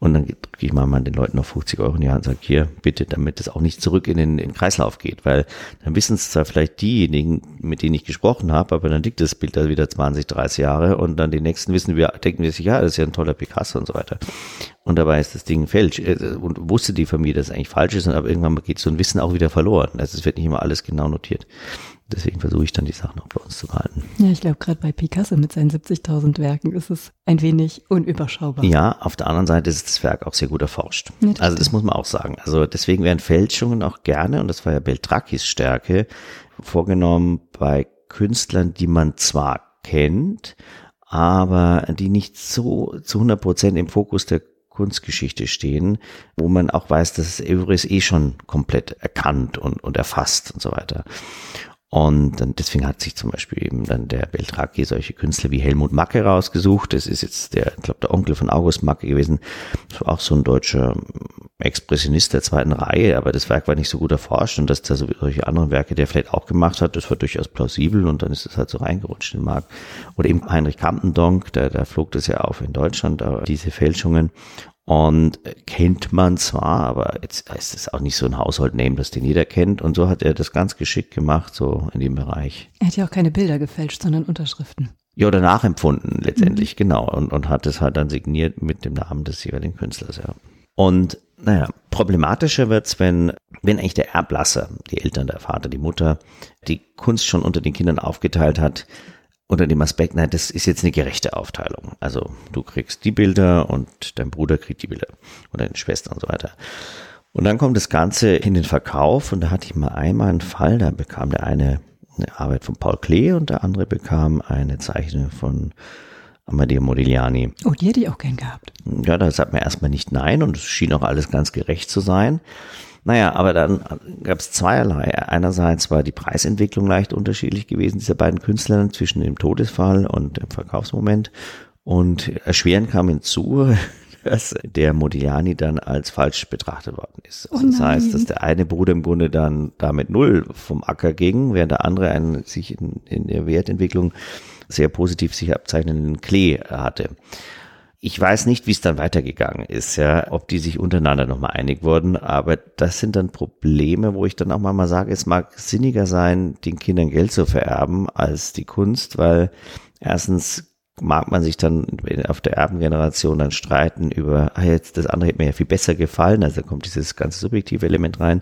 Und dann drücke ich mal, mal den Leuten noch 50 Euro in die Hand und sage, hier, bitte, damit das auch nicht zurück in den, in den Kreislauf geht. Weil dann wissen es zwar vielleicht diejenigen, mit denen ich gesprochen habe, aber dann liegt das Bild da wieder 20, 30 Jahre und dann die nächsten wissen wir, denken wir sich, ja, das ist ja ein toller Picasso und so weiter. Und dabei ist das Ding falsch. Äh, und wusste die Familie, dass es eigentlich falsch ist, aber irgendwann geht so ein Wissen auch wieder verloren. Also es wird nicht immer alles genau notiert. Deswegen versuche ich dann die Sachen auch bei uns zu behalten. Ja, ich glaube, gerade bei Picasso mit seinen 70.000 Werken ist es ein wenig unüberschaubar. Ja, auf der anderen Seite ist das Werk auch sehr gut erforscht. Ja, das also das muss man auch sagen. Also deswegen werden Fälschungen auch gerne, und das war ja Beltrakis Stärke, vorgenommen bei Künstlern, die man zwar kennt, aber die nicht so zu 100 Prozent im Fokus der Kunstgeschichte stehen, wo man auch weiß, dass Evres eh schon komplett erkannt und, und erfasst und so weiter. Und dann, deswegen hat sich zum Beispiel eben dann der Beltraki solche Künstler wie Helmut Macke rausgesucht. Das ist jetzt der, ich glaube, der Onkel von August Macke gewesen. Das war auch so ein deutscher Expressionist der zweiten Reihe, aber das Werk war nicht so gut erforscht und dass da solche anderen Werke, der vielleicht auch gemacht hat, das war durchaus plausibel und dann ist es halt so reingerutscht in den Markt. Oder eben Heinrich Kampendonk, da, da flog das ja auf in Deutschland, diese Fälschungen. Und kennt man zwar, aber jetzt ist es auch nicht so ein Household-Name, das den jeder kennt. Und so hat er das ganz geschickt gemacht, so in dem Bereich. Er hat ja auch keine Bilder gefälscht, sondern Unterschriften. Ja, oder nachempfunden letztendlich, mhm. genau. Und, und hat es halt dann signiert mit dem Namen des jeweiligen Künstlers, ja. Und naja, problematischer wird's, wenn, wenn eigentlich der Erblasser, die Eltern, der Vater, die Mutter, die Kunst schon unter den Kindern aufgeteilt hat, unter dem Aspekt, nein, das ist jetzt eine gerechte Aufteilung. Also du kriegst die Bilder und dein Bruder kriegt die Bilder oder deine Schwester und so weiter. Und dann kommt das Ganze in den Verkauf und da hatte ich mal einmal einen Fall, da bekam der eine eine Arbeit von Paul Klee und der andere bekam eine Zeichnung von Amadeo Modigliani. Oh, die hätte ich auch gern gehabt. Ja, da sagt man erstmal nicht nein und es schien auch alles ganz gerecht zu sein. Naja, aber dann gab es zweierlei. Einerseits war die Preisentwicklung leicht unterschiedlich gewesen dieser beiden Künstler zwischen dem Todesfall und dem Verkaufsmoment. Und erschwerend kam hinzu, dass der Modigliani dann als falsch betrachtet worden ist. Also oh das heißt, dass der eine Bruder im Grunde dann damit null vom Acker ging, während der andere einen sich in, in der Wertentwicklung sehr positiv sich abzeichnenden Klee hatte. Ich weiß nicht, wie es dann weitergegangen ist, ja, ob die sich untereinander nochmal einig wurden, aber das sind dann Probleme, wo ich dann auch mal sage, es mag sinniger sein, den Kindern Geld zu vererben als die Kunst, weil erstens mag man sich dann auf der Erbengeneration dann streiten über, ah, jetzt das andere hätte mir ja viel besser gefallen, also kommt dieses ganze subjektive Element rein.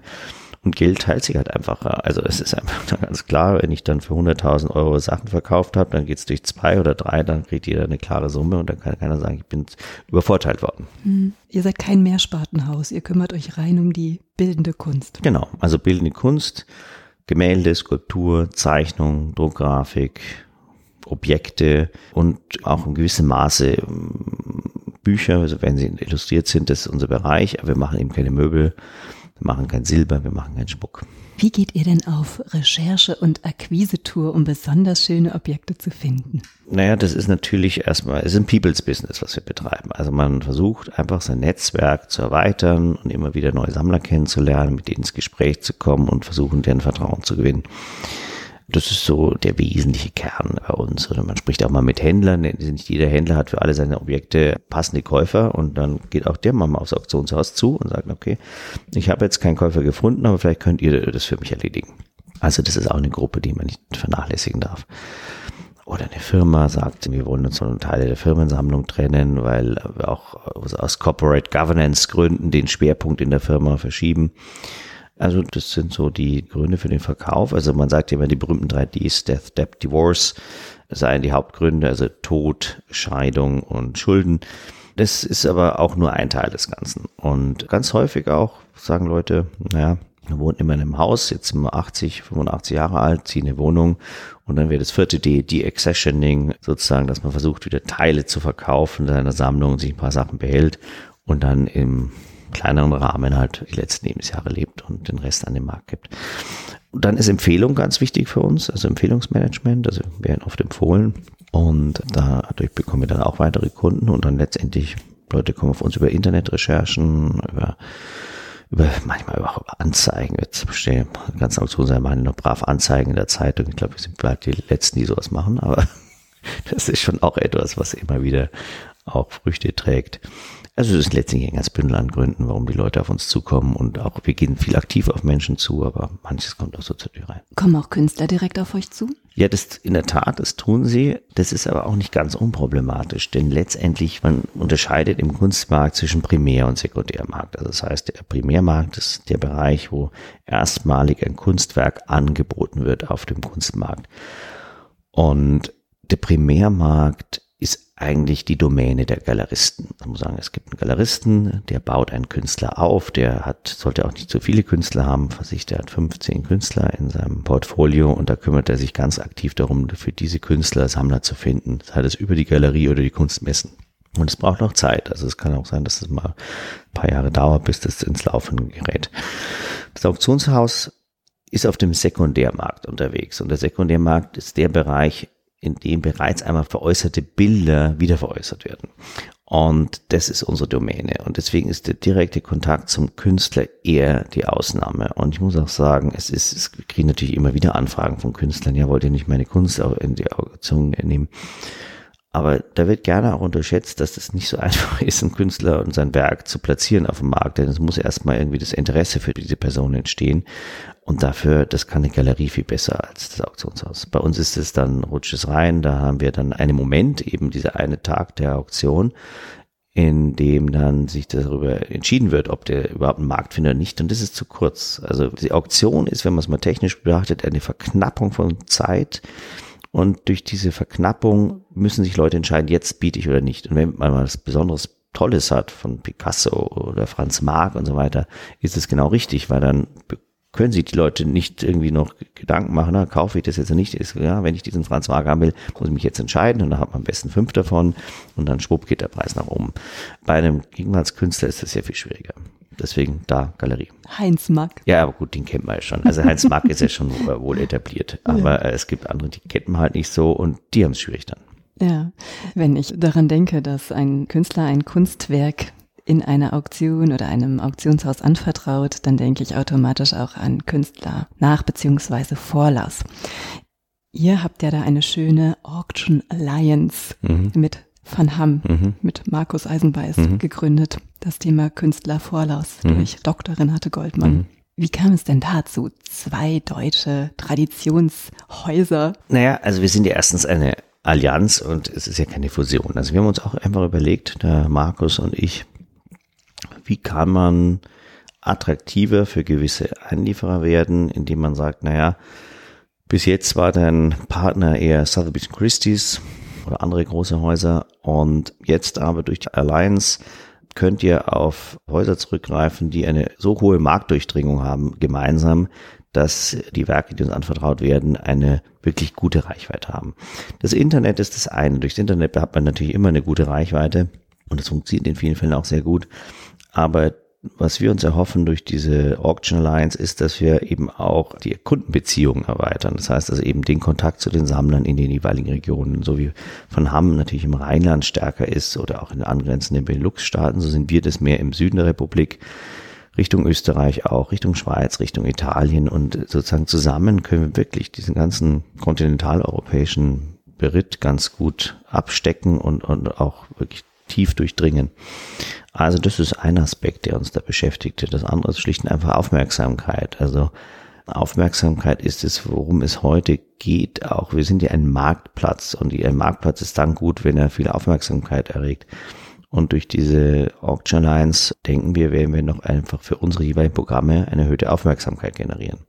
Und Geld teilt sich halt einfacher. Also es ist einfach ganz klar, wenn ich dann für 100.000 Euro Sachen verkauft habe, dann geht's durch zwei oder drei, dann kriegt jeder eine klare Summe und dann kann keiner sagen, ich bin übervorteilt worden. Hm. Ihr seid kein Mehrspartenhaus, ihr kümmert euch rein um die bildende Kunst. Genau, also bildende Kunst, Gemälde, Skulptur, Zeichnung, Druckgrafik, Objekte und auch in gewissem Maße ähm, Bücher, also wenn sie illustriert sind, das ist unser Bereich, aber wir machen eben keine Möbel, wir machen kein Silber, wir machen keinen Schmuck. Wie geht ihr denn auf Recherche- und Akquisetour, um besonders schöne Objekte zu finden? Naja, das ist natürlich erstmal, es ist ein People's Business, was wir betreiben. Also man versucht einfach sein Netzwerk zu erweitern und immer wieder neue Sammler kennenzulernen, mit denen ins Gespräch zu kommen und versuchen, deren Vertrauen zu gewinnen. Das ist so der wesentliche Kern bei uns. Oder man spricht auch mal mit Händlern. Nicht jeder Händler hat für alle seine Objekte passende Käufer und dann geht auch der mal aufs Auktionshaus zu und sagt, okay, ich habe jetzt keinen Käufer gefunden, aber vielleicht könnt ihr das für mich erledigen. Also das ist auch eine Gruppe, die man nicht vernachlässigen darf. Oder eine Firma sagt, wir wollen uns von Teile der Firmensammlung trennen, weil wir auch aus Corporate Governance Gründen den Schwerpunkt in der Firma verschieben. Also das sind so die Gründe für den Verkauf. Also man sagt immer die berühmten drei Ds, Death, Debt, Divorce, seien die Hauptgründe, also Tod, Scheidung und Schulden. Das ist aber auch nur ein Teil des Ganzen. Und ganz häufig auch sagen Leute, naja, wir wohnen immer in einem Haus, jetzt sind wir 80, 85 Jahre alt, ziehen eine Wohnung und dann wäre das vierte D, die Accessioning, sozusagen, dass man versucht, wieder Teile zu verkaufen in seiner Sammlung sich ein paar Sachen behält und dann im kleineren Rahmen halt die letzten Lebensjahre lebt und den Rest an den Markt gibt. Und dann ist Empfehlung ganz wichtig für uns, also Empfehlungsmanagement, also wir werden oft empfohlen und dadurch bekommen wir dann auch weitere Kunden und dann letztendlich Leute kommen auf uns über Internetrecherchen, über über manchmal auch über Anzeigen. Jetzt bestehen ganz Auktion sein, machen nur brav Anzeigen in der Zeitung. Ich glaube, wir sind bald die Letzten, die sowas machen, aber das ist schon auch etwas, was immer wieder auch Früchte trägt. Also es ist letztlich ein ganz Bündel an Gründen, warum die Leute auf uns zukommen und auch wir gehen viel aktiv auf Menschen zu, aber manches kommt auch so zur Tür rein. Kommen auch Künstler direkt auf euch zu? Ja, das in der Tat, das tun sie. Das ist aber auch nicht ganz unproblematisch, denn letztendlich man unterscheidet im Kunstmarkt zwischen Primär- und Sekundärmarkt. Also das heißt, der Primärmarkt ist der Bereich, wo erstmalig ein Kunstwerk angeboten wird auf dem Kunstmarkt. Und der Primärmarkt eigentlich die Domäne der Galeristen. Man muss sagen, es gibt einen Galeristen, der baut einen Künstler auf, der hat, sollte auch nicht so viele Künstler haben, was der hat 15 Künstler in seinem Portfolio und da kümmert er sich ganz aktiv darum, für diese Künstler Sammler zu finden, sei das über die Galerie oder die Kunstmessen. Und es braucht noch Zeit. Also es kann auch sein, dass es mal ein paar Jahre dauert, bis das ins Laufen gerät. Das Auktionshaus ist auf dem Sekundärmarkt unterwegs. Und der Sekundärmarkt ist der Bereich, in dem bereits einmal veräußerte Bilder wieder veräußert werden. Und das ist unsere Domäne. Und deswegen ist der direkte Kontakt zum Künstler eher die Ausnahme. Und ich muss auch sagen, es ist, es kriegen natürlich immer wieder Anfragen von Künstlern. Ja, wollt ihr nicht meine Kunst in die Auktion nehmen? Aber da wird gerne auch unterschätzt, dass es nicht so einfach ist, einen Künstler und sein Werk zu platzieren auf dem Markt, denn es muss erstmal irgendwie das Interesse für diese Person entstehen. Und dafür, das kann eine Galerie viel besser als das Auktionshaus. Bei uns ist es dann, rutscht es rein, da haben wir dann einen Moment, eben dieser eine Tag der Auktion, in dem dann sich darüber entschieden wird, ob der überhaupt einen Markt findet oder nicht. Und das ist zu kurz. Also die Auktion ist, wenn man es mal technisch betrachtet, eine Verknappung von Zeit. Und durch diese Verknappung müssen sich Leute entscheiden, jetzt biete ich oder nicht. Und wenn man mal was Besonderes Tolles hat von Picasso oder Franz Marc und so weiter, ist es genau richtig, weil dann können sich die Leute nicht irgendwie noch Gedanken machen, na, kaufe ich das jetzt nicht? Ist, ja, wenn ich diesen Franz Wagner haben will, muss ich mich jetzt entscheiden und dann hat man am besten fünf davon und dann schwupp geht der Preis nach oben. Bei einem Gegenwartskünstler ist das sehr viel schwieriger. Deswegen da Galerie. Heinz Mack. Ja, aber gut, den kennt man ja schon. Also Heinz Mack ist ja schon wohl etabliert. Aber ja. es gibt andere, die kennt man halt nicht so und die haben es schwierig dann. Ja, wenn ich daran denke, dass ein Künstler ein Kunstwerk in einer Auktion oder einem Auktionshaus anvertraut, dann denke ich automatisch auch an Künstler nach beziehungsweise Vorlass. Ihr habt ja da eine schöne Auction Alliance mhm. mit Van Hamm, mhm. mit Markus Eisenbeiß mhm. gegründet. Das Thema Künstlervorlass mhm. durch Dr. Renate Goldmann. Mhm. Wie kam es denn dazu? Zwei deutsche Traditionshäuser. Naja, also wir sind ja erstens eine Allianz und es ist ja keine Fusion. Also wir haben uns auch einfach überlegt, der Markus und ich, wie kann man attraktiver für gewisse Einlieferer werden, indem man sagt, naja, bis jetzt war dein Partner eher Sotheby's Christie's oder andere große Häuser und jetzt aber durch die Alliance könnt ihr auf Häuser zurückgreifen, die eine so hohe Marktdurchdringung haben, gemeinsam, dass die Werke, die uns anvertraut werden, eine wirklich gute Reichweite haben. Das Internet ist das eine. Durchs Internet hat man natürlich immer eine gute Reichweite und das funktioniert in vielen Fällen auch sehr gut. Aber was wir uns erhoffen durch diese Auction Alliance ist, dass wir eben auch die Kundenbeziehungen erweitern. Das heißt also eben den Kontakt zu den Sammlern in den jeweiligen Regionen, so wie von Hamm natürlich im Rheinland stärker ist oder auch in angrenzenden Benelux-Staaten, so sind wir das mehr im Süden der Republik. Richtung Österreich auch, Richtung Schweiz, Richtung Italien und sozusagen zusammen können wir wirklich diesen ganzen kontinentaleuropäischen Beritt ganz gut abstecken und, und auch wirklich tief durchdringen. Also das ist ein Aspekt, der uns da beschäftigt. Das andere ist schlicht und einfach Aufmerksamkeit. Also Aufmerksamkeit ist es, worum es heute geht. Auch wir sind ja ein Marktplatz und ein Marktplatz ist dann gut, wenn er viel Aufmerksamkeit erregt. Und durch diese Auction Lines denken wir, werden wir noch einfach für unsere jeweiligen Programme eine erhöhte Aufmerksamkeit generieren.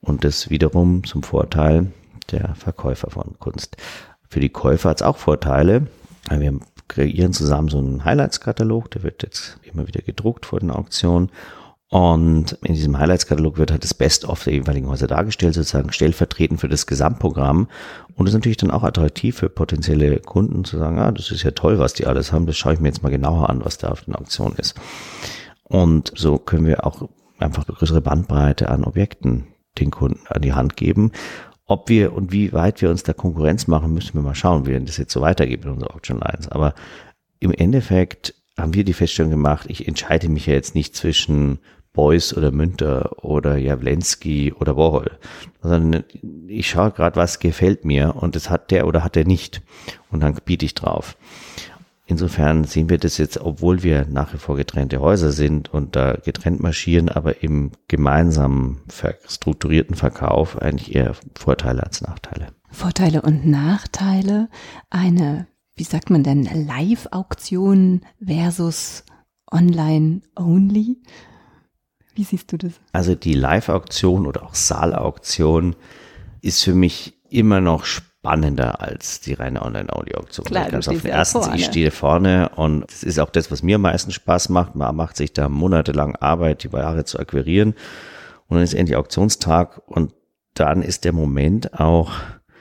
Und das wiederum zum Vorteil der Verkäufer von Kunst. Für die Käufer hat es auch Vorteile. Wir kreieren zusammen so einen Highlights-Katalog, der wird jetzt immer wieder gedruckt vor den Auktionen. Und in diesem Highlights-Katalog wird halt das Best-of der jeweiligen Häuser dargestellt, sozusagen stellvertretend für das Gesamtprogramm. Und ist natürlich dann auch attraktiv für potenzielle Kunden zu sagen, ah, das ist ja toll, was die alles haben, das schaue ich mir jetzt mal genauer an, was da auf den Auktionen ist. Und so können wir auch einfach eine größere Bandbreite an Objekten den Kunden an die Hand geben. Ob wir und wie weit wir uns da Konkurrenz machen, müssen wir mal schauen, wie das jetzt so weitergeht mit unserer Auction Lines. Aber im Endeffekt haben wir die Feststellung gemacht, ich entscheide mich ja jetzt nicht zwischen Beuys oder Münter oder Jawlensky oder Warhol, sondern ich schaue gerade, was gefällt mir und das hat der oder hat der nicht und dann biete ich drauf. Insofern sehen wir das jetzt, obwohl wir nach wie vor getrennte Häuser sind und da getrennt marschieren, aber im gemeinsamen strukturierten Verkauf eigentlich eher Vorteile als Nachteile. Vorteile und Nachteile. Eine, wie sagt man denn, Live-Auktion versus Online-Only. Wie siehst du das? Also die Live-Auktion oder auch Saal-Auktion ist für mich immer noch spannend spannender als die reine Online-Audio-Auktion. Klar, Ganz auf den ersten, ich stehe vorne und das ist auch das, was mir am meisten Spaß macht. Man macht sich da monatelang Arbeit, die Ware zu akquirieren und dann ist endlich Auktionstag und dann ist der Moment auch,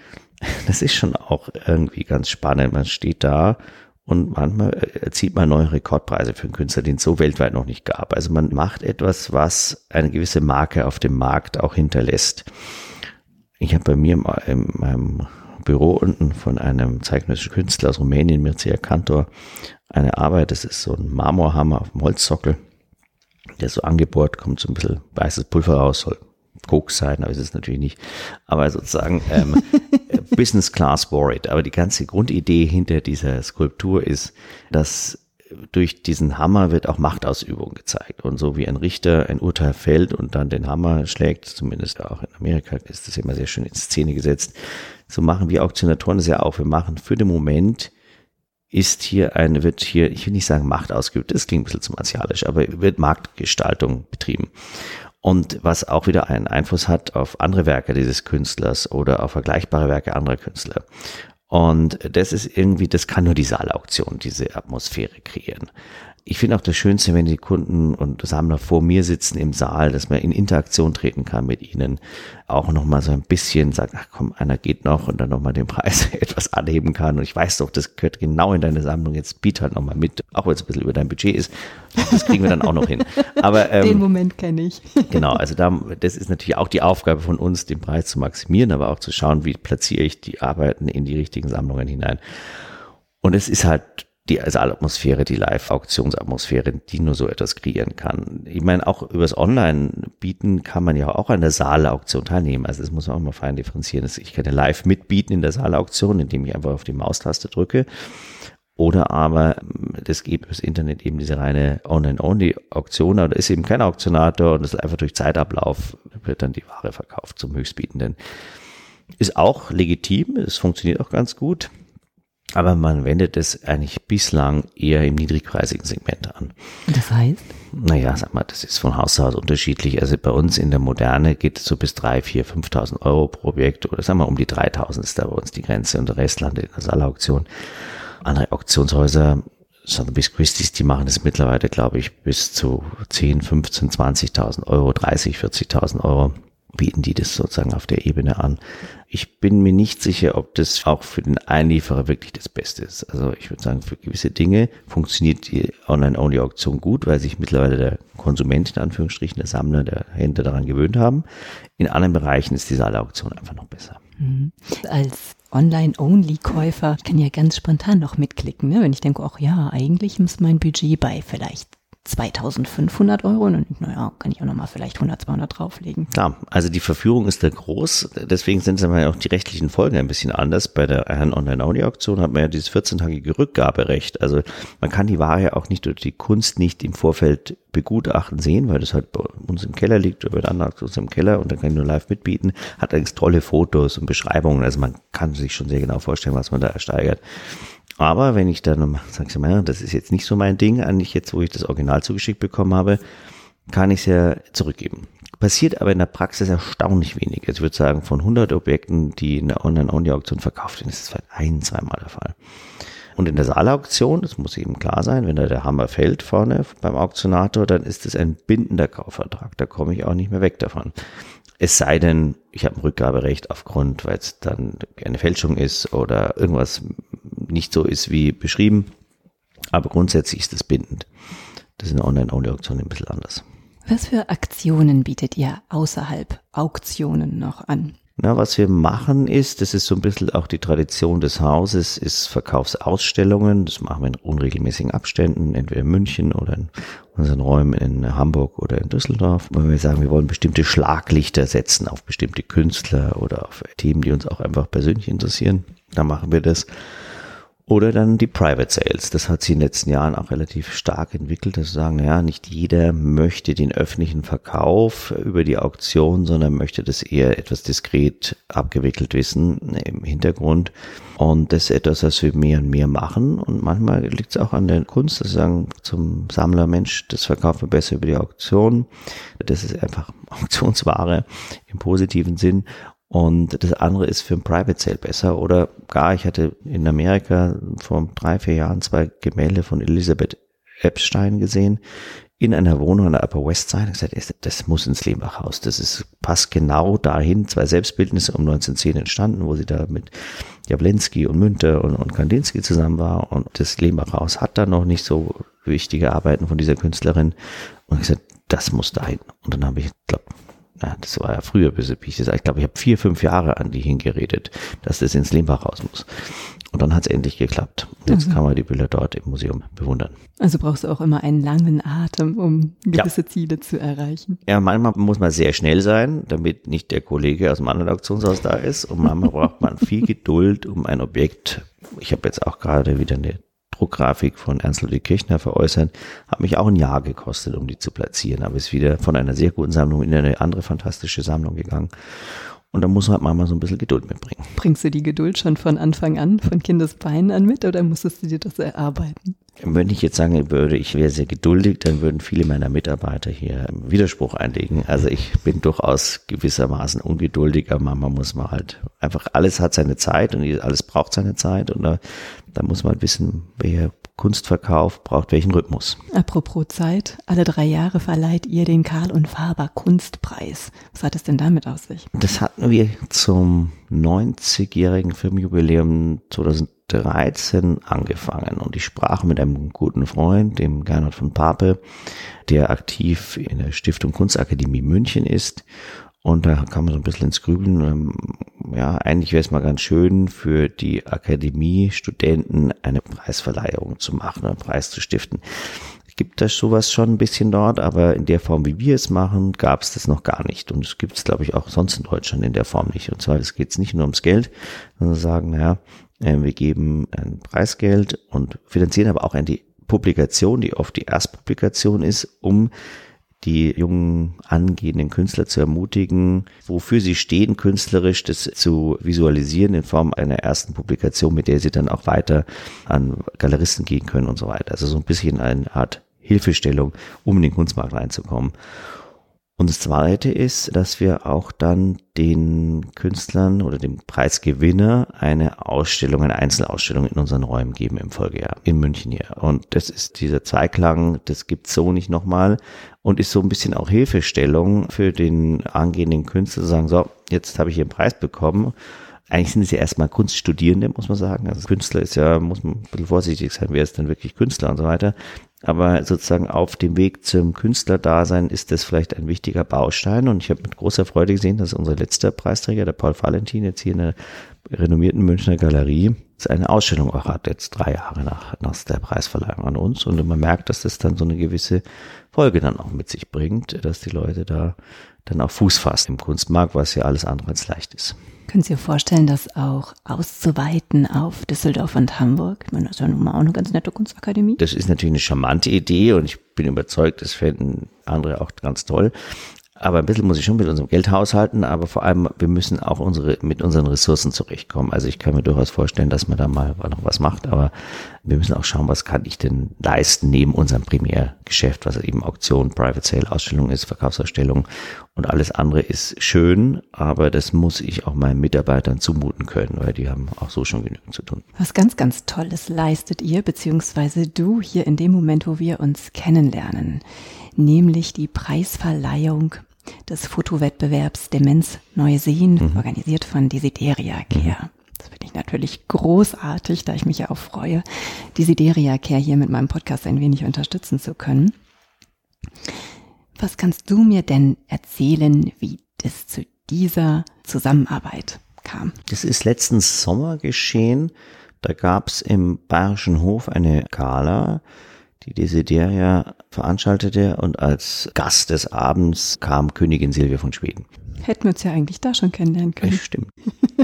das ist schon auch irgendwie ganz spannend. Man steht da und manchmal erzielt man neue Rekordpreise für einen Künstler, den es so weltweit noch nicht gab. Also man macht etwas, was eine gewisse Marke auf dem Markt auch hinterlässt. Ich habe bei mir in meinem Büro unten von einem zeitgenössischen Künstler aus Rumänien, Mircea Cantor, eine Arbeit. Das ist so ein Marmorhammer auf dem Holzsockel. Der ist so angebohrt, kommt so ein bisschen weißes Pulver raus, soll Koks sein, aber ist es natürlich nicht. Aber sozusagen ähm, Business Class Bored. Aber die ganze Grundidee hinter dieser Skulptur ist, dass durch diesen Hammer wird auch Machtausübung gezeigt. Und so wie ein Richter ein Urteil fällt und dann den Hammer schlägt, zumindest auch in Amerika ist das immer sehr schön in Szene gesetzt, so machen wir Auktionatoren das ja auch. Wir machen für den Moment ist hier eine, wird hier, ich will nicht sagen Macht ausgeübt, das klingt ein bisschen zu martialisch, aber wird Marktgestaltung betrieben. Und was auch wieder einen Einfluss hat auf andere Werke dieses Künstlers oder auf vergleichbare Werke anderer Künstler. Und das ist irgendwie, das kann nur die Saalauktion, diese Atmosphäre kreieren. Ich finde auch das Schönste, wenn die Kunden und Sammler vor mir sitzen im Saal, dass man in Interaktion treten kann mit ihnen. Auch nochmal so ein bisschen sagt, ach komm, einer geht noch und dann nochmal den Preis etwas anheben kann. Und ich weiß doch, das gehört genau in deine Sammlung. Jetzt biet halt nochmal mit, auch wenn es ein bisschen über dein Budget ist. Das kriegen wir dann auch noch hin. Aber, ähm, den Moment kenne ich. genau, also da, das ist natürlich auch die Aufgabe von uns, den Preis zu maximieren, aber auch zu schauen, wie platziere ich die Arbeiten in die richtigen Sammlungen hinein. Und es ist halt die Saalatmosphäre, die Live-Auktionsatmosphäre, die nur so etwas kreieren kann. Ich meine, auch übers Online-Bieten kann man ja auch an der Saalauktion teilnehmen. Also das muss man auch mal fein differenzieren. Ich kann ja live mitbieten in der Saalauktion, indem ich einfach auf die Maustaste drücke. Oder aber, das gibt das Internet eben diese reine Online-Only-Auktion, aber da ist eben kein Auktionator und das ist einfach durch Zeitablauf wird dann die Ware verkauft zum Höchstbietenden. Ist auch legitim, es funktioniert auch ganz gut. Aber man wendet es eigentlich bislang eher im niedrigpreisigen Segment an. Das heißt? Naja, sag mal, das ist von Haus zu Haus unterschiedlich. Also bei uns in der Moderne geht es so bis drei, vier, 5.000 Euro pro Objekt oder sagen wir um die 3.000 ist da bei uns die Grenze und der Rest landet in der Saalauktion. Andere Auktionshäuser, Sotheby's Christie's, die machen das mittlerweile, glaube ich, bis zu 10, 15, 20.000 Euro, 30, 40.000 Euro bieten die das sozusagen auf der Ebene an. Ich bin mir nicht sicher, ob das auch für den Einlieferer wirklich das Beste ist. Also ich würde sagen, für gewisse Dinge funktioniert die Online-Only-Auktion gut, weil sich mittlerweile der Konsument, in Anführungsstrichen, der Sammler, der Händler daran gewöhnt haben. In anderen Bereichen ist diese Auktion einfach noch besser. Mhm. Als Online-Only-Käufer kann ja ganz spontan noch mitklicken, ne? wenn ich denke, ach ja, eigentlich muss mein Budget bei vielleicht 2500 Euro und naja, kann ich auch nochmal vielleicht 100, 200 drauflegen. Ja, also die Verführung ist da groß, deswegen sind dann auch die rechtlichen Folgen ein bisschen anders. Bei der Online-Audio-Auktion hat man ja dieses 14-tägige Rückgaberecht. Also man kann die Ware auch nicht oder die Kunst nicht im Vorfeld begutachten sehen, weil das halt bei uns im Keller liegt oder bei der anderen uns im Keller und dann kann ich nur live mitbieten. Hat allerdings tolle Fotos und Beschreibungen, also man kann sich schon sehr genau vorstellen, was man da ersteigert. Aber wenn ich dann sage, mal, das ist jetzt nicht so mein Ding, eigentlich jetzt, wo ich das Original zugeschickt bekommen habe, kann ich es ja zurückgeben. Passiert aber in der Praxis erstaunlich wenig. Also ich würde sagen, von 100 Objekten, die in der Online-Only-Auktion verkauft werden, ist es vielleicht ein, zweimal der Fall. Und in der Saalauktion, das muss eben klar sein, wenn da der Hammer fällt vorne beim Auktionator, dann ist es ein bindender Kaufvertrag. Da komme ich auch nicht mehr weg davon. Es sei denn, ich habe ein Rückgaberecht aufgrund, weil es dann eine Fälschung ist oder irgendwas nicht so ist wie beschrieben. Aber grundsätzlich ist es bindend. Das ist in der Online-Only-Auktion ein bisschen anders. Was für Aktionen bietet ihr außerhalb Auktionen noch an? Na, was wir machen ist, das ist so ein bisschen auch die Tradition des Hauses, ist Verkaufsausstellungen. Das machen wir in unregelmäßigen Abständen, entweder in München oder in unseren Räumen in Hamburg oder in Düsseldorf. Wenn wir sagen, wir wollen bestimmte Schlaglichter setzen auf bestimmte Künstler oder auf Themen, die uns auch einfach persönlich interessieren, dann machen wir das. Oder dann die Private Sales. Das hat sich in den letzten Jahren auch relativ stark entwickelt, dass wir sagen, naja, nicht jeder möchte den öffentlichen Verkauf über die Auktion, sondern möchte das eher etwas diskret abgewickelt wissen im Hintergrund. Und das ist etwas, was wir mehr und mehr machen. Und manchmal liegt es auch an der Kunst, dass wir sagen zum Sammler, Mensch, das verkaufen wir besser über die Auktion. Das ist einfach Auktionsware im positiven Sinn. Und das andere ist für ein Private Sale besser. Oder gar, ich hatte in Amerika vor drei, vier Jahren zwei Gemälde von Elisabeth Epstein gesehen in einer Wohnung an der Upper West Side. Ich gesagt, das muss ins Lehmbachhaus. Das ist, passt genau dahin. Zwei Selbstbildnisse um 1910 entstanden, wo sie da mit Jawlensky und Münter und, und Kandinsky zusammen war. Und das Lehmbachhaus hat da noch nicht so wichtige Arbeiten von dieser Künstlerin. Und ich gesagt, das muss dahin. Und dann habe ich, glaube ja, das war ja früher, bis ich glaube, ich habe vier, fünf Jahre an die hingeredet, dass das ins Lehmbach raus muss. Und dann hat es endlich geklappt. Jetzt mhm. kann man die Bilder dort im Museum bewundern. Also brauchst du auch immer einen langen Atem, um gewisse ja. Ziele zu erreichen. Ja, manchmal muss man sehr schnell sein, damit nicht der Kollege aus dem anderen Auktionshaus da ist. Und manchmal braucht man viel Geduld, um ein Objekt. Ich habe jetzt auch gerade wieder eine Druckgrafik von Ernst Ludwig Kirchner veräußern, hat mich auch ein Jahr gekostet, um die zu platzieren, aber ist wieder von einer sehr guten Sammlung in eine andere fantastische Sammlung gegangen. Und da muss man halt mal so ein bisschen Geduld mitbringen. Bringst du die Geduld schon von Anfang an, von Kindesbeinen an mit oder musstest du dir das erarbeiten? Wenn ich jetzt sagen würde, ich wäre sehr geduldig, dann würden viele meiner Mitarbeiter hier Widerspruch einlegen. Also ich bin durchaus gewissermaßen ungeduldig, aber manchmal muss man halt einfach, alles hat seine Zeit und alles braucht seine Zeit und da, da muss man wissen, welcher Kunstverkauf braucht welchen Rhythmus. Apropos Zeit, alle drei Jahre verleiht ihr den Karl und Faber Kunstpreis. Was hat es denn damit aus sich? Das hatten wir zum 90-jährigen Filmjubiläum 2013 angefangen und ich sprach mit einem guten Freund, dem Gernot von Pape, der aktiv in der Stiftung Kunstakademie München ist und da kam man so ein bisschen ins Grübeln. Ähm, ja, eigentlich wäre es mal ganz schön für die Akademie-Studenten eine Preisverleihung zu machen, einen Preis zu stiften. Gibt das sowas schon ein bisschen dort, aber in der Form, wie wir es machen, gab es das noch gar nicht. Und es gibt es, glaube ich, auch sonst in Deutschland in der Form nicht. Und zwar, es geht nicht nur ums Geld, sondern sagen, naja, äh, wir geben ein Preisgeld und finanzieren aber auch eine Publikation, die oft die Erstpublikation ist, um die jungen angehenden Künstler zu ermutigen, wofür sie stehen künstlerisch, das zu visualisieren in Form einer ersten Publikation, mit der sie dann auch weiter an Galeristen gehen können und so weiter. Also so ein bisschen eine Art Hilfestellung, um in den Kunstmarkt reinzukommen. Und das Zweite ist, dass wir auch dann den Künstlern oder dem Preisgewinner eine Ausstellung, eine Einzelausstellung in unseren Räumen geben im Folgejahr in München hier. Und das ist dieser Zweiklang, das gibt's so nicht nochmal und ist so ein bisschen auch Hilfestellung für den angehenden Künstler zu sagen, so, jetzt habe ich hier einen Preis bekommen. Eigentlich sind es ja erstmal Kunststudierende, muss man sagen. Also Künstler ist ja, muss man ein bisschen vorsichtig sein, wer ist denn wirklich Künstler und so weiter. Aber sozusagen auf dem Weg zum Künstlerdasein ist das vielleicht ein wichtiger Baustein. Und ich habe mit großer Freude gesehen, dass unser letzter Preisträger, der Paul Valentin, jetzt hier in der renommierten Münchner Galerie eine Ausstellung auch hat, jetzt drei Jahre nach, nach der Preisverleihung an uns. Und man merkt, dass das dann so eine gewisse Folge dann auch mit sich bringt, dass die Leute da dann auch Fuß fassen im Kunstmarkt, was ja alles andere als leicht ist. Können Sie sich vorstellen, das auch auszuweiten auf Düsseldorf und Hamburg? Ich meine, das ist ja nun mal auch eine ganz nette Kunstakademie. Das ist natürlich eine charmante Idee und ich bin überzeugt, das fänden andere auch ganz toll. Aber ein bisschen muss ich schon mit unserem Geld haushalten, aber vor allem, wir müssen auch unsere, mit unseren Ressourcen zurechtkommen. Also ich kann mir durchaus vorstellen, dass man da mal noch was macht, aber wir müssen auch schauen, was kann ich denn leisten neben unserem Primärgeschäft, was eben Auktion, Private Sale, Ausstellung ist, Verkaufsausstellung und alles andere ist schön, aber das muss ich auch meinen Mitarbeitern zumuten können, weil die haben auch so schon genügend zu tun. Was ganz, ganz Tolles leistet ihr, beziehungsweise du hier in dem Moment, wo wir uns kennenlernen, nämlich die Preisverleihung des Fotowettbewerbs Demenz Neu Sehen, mhm. organisiert von Desideria Care. Mhm. Das finde ich natürlich großartig, da ich mich ja auch freue, Desideria Care hier mit meinem Podcast ein wenig unterstützen zu können. Was kannst du mir denn erzählen, wie es zu dieser Zusammenarbeit kam? Das ist letzten Sommer geschehen. Da gab es im Bayerischen Hof eine Gala, die Desideria veranstaltete und als Gast des Abends kam Königin Silvia von Schweden. Hätten wir uns ja eigentlich da schon kennenlernen können. Stimmt.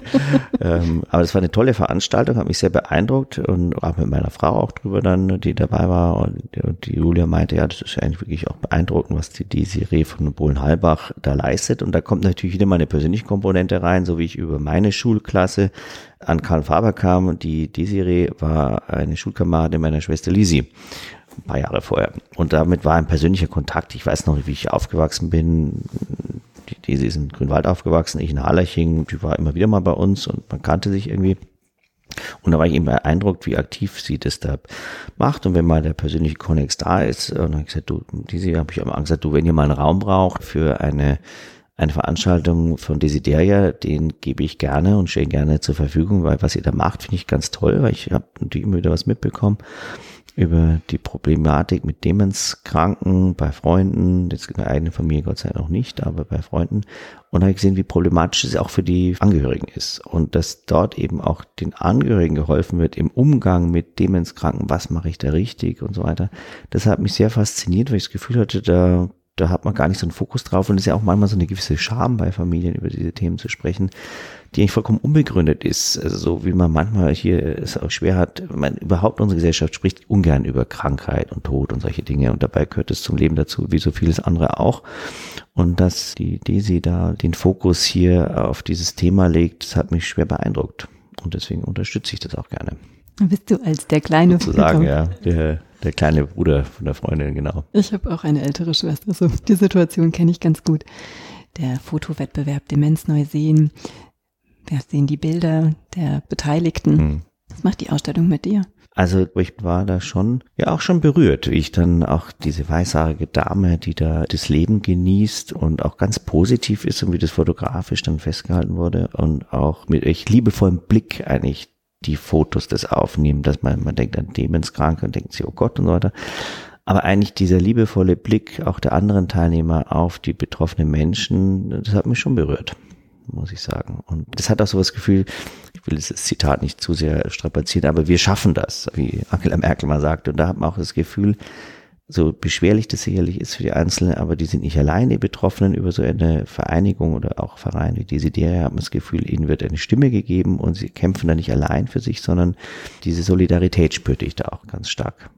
ähm, aber es war eine tolle Veranstaltung, hat mich sehr beeindruckt und auch mit meiner Frau auch drüber dann, die dabei war und, und die Julia meinte, ja, das ist eigentlich wirklich auch beeindruckend, was die Desiree von Bohlen-Halbach da leistet und da kommt natürlich wieder mal eine persönliche Komponente rein, so wie ich über meine Schulklasse an Karl Faber kam die Desiree war eine Schulkameradin meiner Schwester Lisi ein paar Jahre vorher. Und damit war ein persönlicher Kontakt. Ich weiß noch, wie ich aufgewachsen bin. Die, die ist in Grünwald aufgewachsen, ich in Harleching. Die war immer wieder mal bei uns und man kannte sich irgendwie. Und da war ich eben beeindruckt, wie aktiv sie das da macht. Und wenn mal der persönliche Konnex da ist, und dann habe ich gesagt, du, diese habe ich am gesagt, du, wenn ihr mal einen Raum braucht für eine eine Veranstaltung von Desideria, den gebe ich gerne und stelle gerne zur Verfügung, weil was ihr da macht, finde ich ganz toll, weil ich habe natürlich immer wieder was mitbekommen über die Problematik mit Demenzkranken bei Freunden, jetzt in der eigenen Familie Gott sei Dank noch nicht, aber bei Freunden. Und habe gesehen, wie problematisch es auch für die Angehörigen ist. Und dass dort eben auch den Angehörigen geholfen wird im Umgang mit Demenzkranken, was mache ich da richtig und so weiter. Das hat mich sehr fasziniert, weil ich das Gefühl hatte, da da hat man gar nicht so einen Fokus drauf. Und es ist ja auch manchmal so eine gewisse Scham bei Familien über diese Themen zu sprechen, die eigentlich vollkommen unbegründet ist. Also so wie man manchmal hier es auch schwer hat, man, überhaupt unsere Gesellschaft spricht ungern über Krankheit und Tod und solche Dinge und dabei gehört es zum Leben dazu, wie so vieles andere auch. Und dass die Desi da den Fokus hier auf dieses Thema legt, das hat mich schwer beeindruckt und deswegen unterstütze ich das auch gerne. Bist du als der kleine Sozusagen, ja, der, der kleine Bruder von der Freundin, genau. Ich habe auch eine ältere Schwester, so die Situation kenne ich ganz gut. Der Fotowettbewerb Demenz neu Wir sehen die Bilder der Beteiligten. Hm. Was macht die Ausstellung mit dir? Also ich war da schon, ja auch schon berührt, wie ich dann auch diese weißhaarige Dame, die da das Leben genießt und auch ganz positiv ist und wie das fotografisch dann festgehalten wurde und auch mit echt liebevollem Blick eigentlich die Fotos das aufnehmen, dass man, man denkt an Demenskranke und denkt sich, oh Gott und so weiter. Aber eigentlich dieser liebevolle Blick auch der anderen Teilnehmer auf die betroffenen Menschen, das hat mich schon berührt muss ich sagen. Und das hat auch so das Gefühl, ich will das Zitat nicht zu sehr strapazieren, aber wir schaffen das, wie Angela Merkel mal sagte. Und da hat man auch das Gefühl, so beschwerlich das sicherlich ist für die Einzelnen, aber die sind nicht allein, die Betroffenen, über so eine Vereinigung oder auch Vereine wie Desideria haben das Gefühl, ihnen wird eine Stimme gegeben und sie kämpfen da nicht allein für sich, sondern diese Solidarität spürte ich da auch ganz stark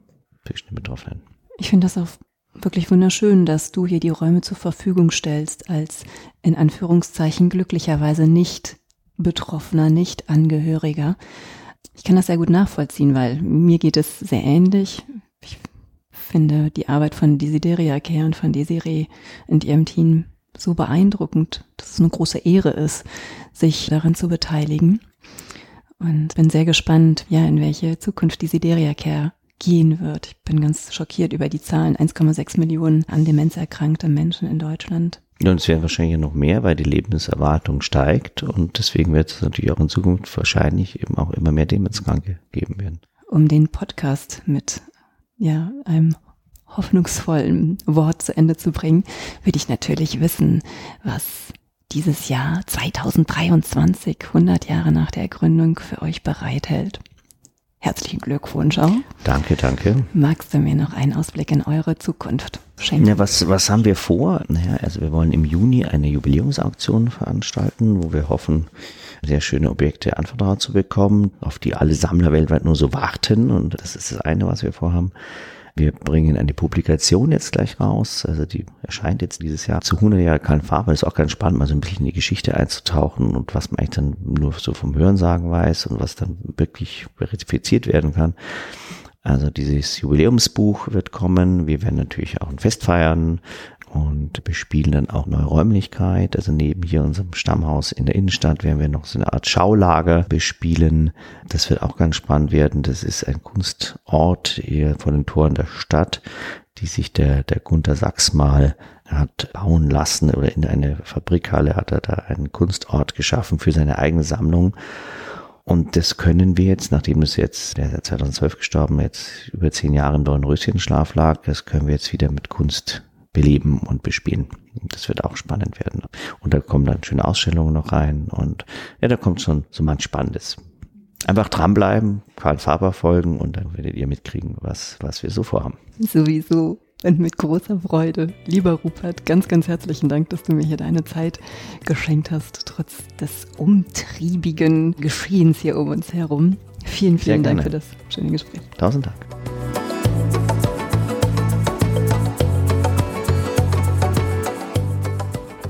zwischen den Betroffenen. Ich finde das auch wirklich wunderschön, dass du hier die Räume zur Verfügung stellst als in Anführungszeichen glücklicherweise nicht Betroffener, nicht Angehöriger. Ich kann das sehr gut nachvollziehen, weil mir geht es sehr ähnlich. Ich finde die Arbeit von Desideria Care und von Desiree und ihrem Team so beeindruckend, dass es eine große Ehre ist, sich daran zu beteiligen. Und bin sehr gespannt, ja, in welche Zukunft Desideria Care gehen wird. Ich bin ganz schockiert über die Zahlen. 1,6 Millionen an Demenz erkrankte Menschen in Deutschland. Und es werden wahrscheinlich noch mehr, weil die Lebenserwartung steigt und deswegen wird es natürlich auch in Zukunft wahrscheinlich eben auch immer mehr Demenzkranke geben werden. Um den Podcast mit ja, einem hoffnungsvollen Wort zu Ende zu bringen, würde ich natürlich wissen, was dieses Jahr 2023, 100 Jahre nach der Gründung, für euch bereithält. Herzlichen Glückwunsch auch. Danke, danke. Magst du mir noch einen Ausblick in eure Zukunft schenken? Ja, was, was haben wir vor? Naja, also wir wollen im Juni eine Jubiläumsauktion veranstalten, wo wir hoffen, sehr schöne Objekte anvertraut zu bekommen, auf die alle Sammler weltweit nur so warten. Und das ist das eine, was wir vorhaben. Wir bringen eine Publikation jetzt gleich raus. Also die erscheint jetzt dieses Jahr zu 100 Jahre Karl Faber. Ist auch ganz spannend, mal so ein bisschen in die Geschichte einzutauchen und was man eigentlich dann nur so vom Hörensagen weiß und was dann wirklich verifiziert werden kann. Also dieses Jubiläumsbuch wird kommen. Wir werden natürlich auch ein Fest feiern und bespielen dann auch neue Räumlichkeit. Also neben hier unserem Stammhaus in der Innenstadt werden wir noch so eine Art Schaulager bespielen. Das wird auch ganz spannend werden. Das ist ein Kunstort hier vor den Toren der Stadt, die sich der, der Gunter Sachs mal hat bauen lassen oder in eine Fabrikhalle hat er da einen Kunstort geschaffen für seine eigene Sammlung. Und das können wir jetzt, nachdem es jetzt, der ist 2012 gestorben, jetzt über zehn Jahre in Dornröschenschlaf lag, das können wir jetzt wieder mit Kunst beleben und bespielen. Das wird auch spannend werden. Und da kommen dann schöne Ausstellungen noch rein und ja, da kommt schon so manch Spannendes. Einfach dranbleiben, Karl Faber folgen und dann werdet ihr mitkriegen, was, was wir so vorhaben. Sowieso und mit großer Freude. Lieber Rupert, ganz, ganz herzlichen Dank, dass du mir hier deine Zeit geschenkt hast, trotz des umtriebigen Geschehens hier um uns herum. Vielen, vielen Dank für das schöne Gespräch. Tausend Dank.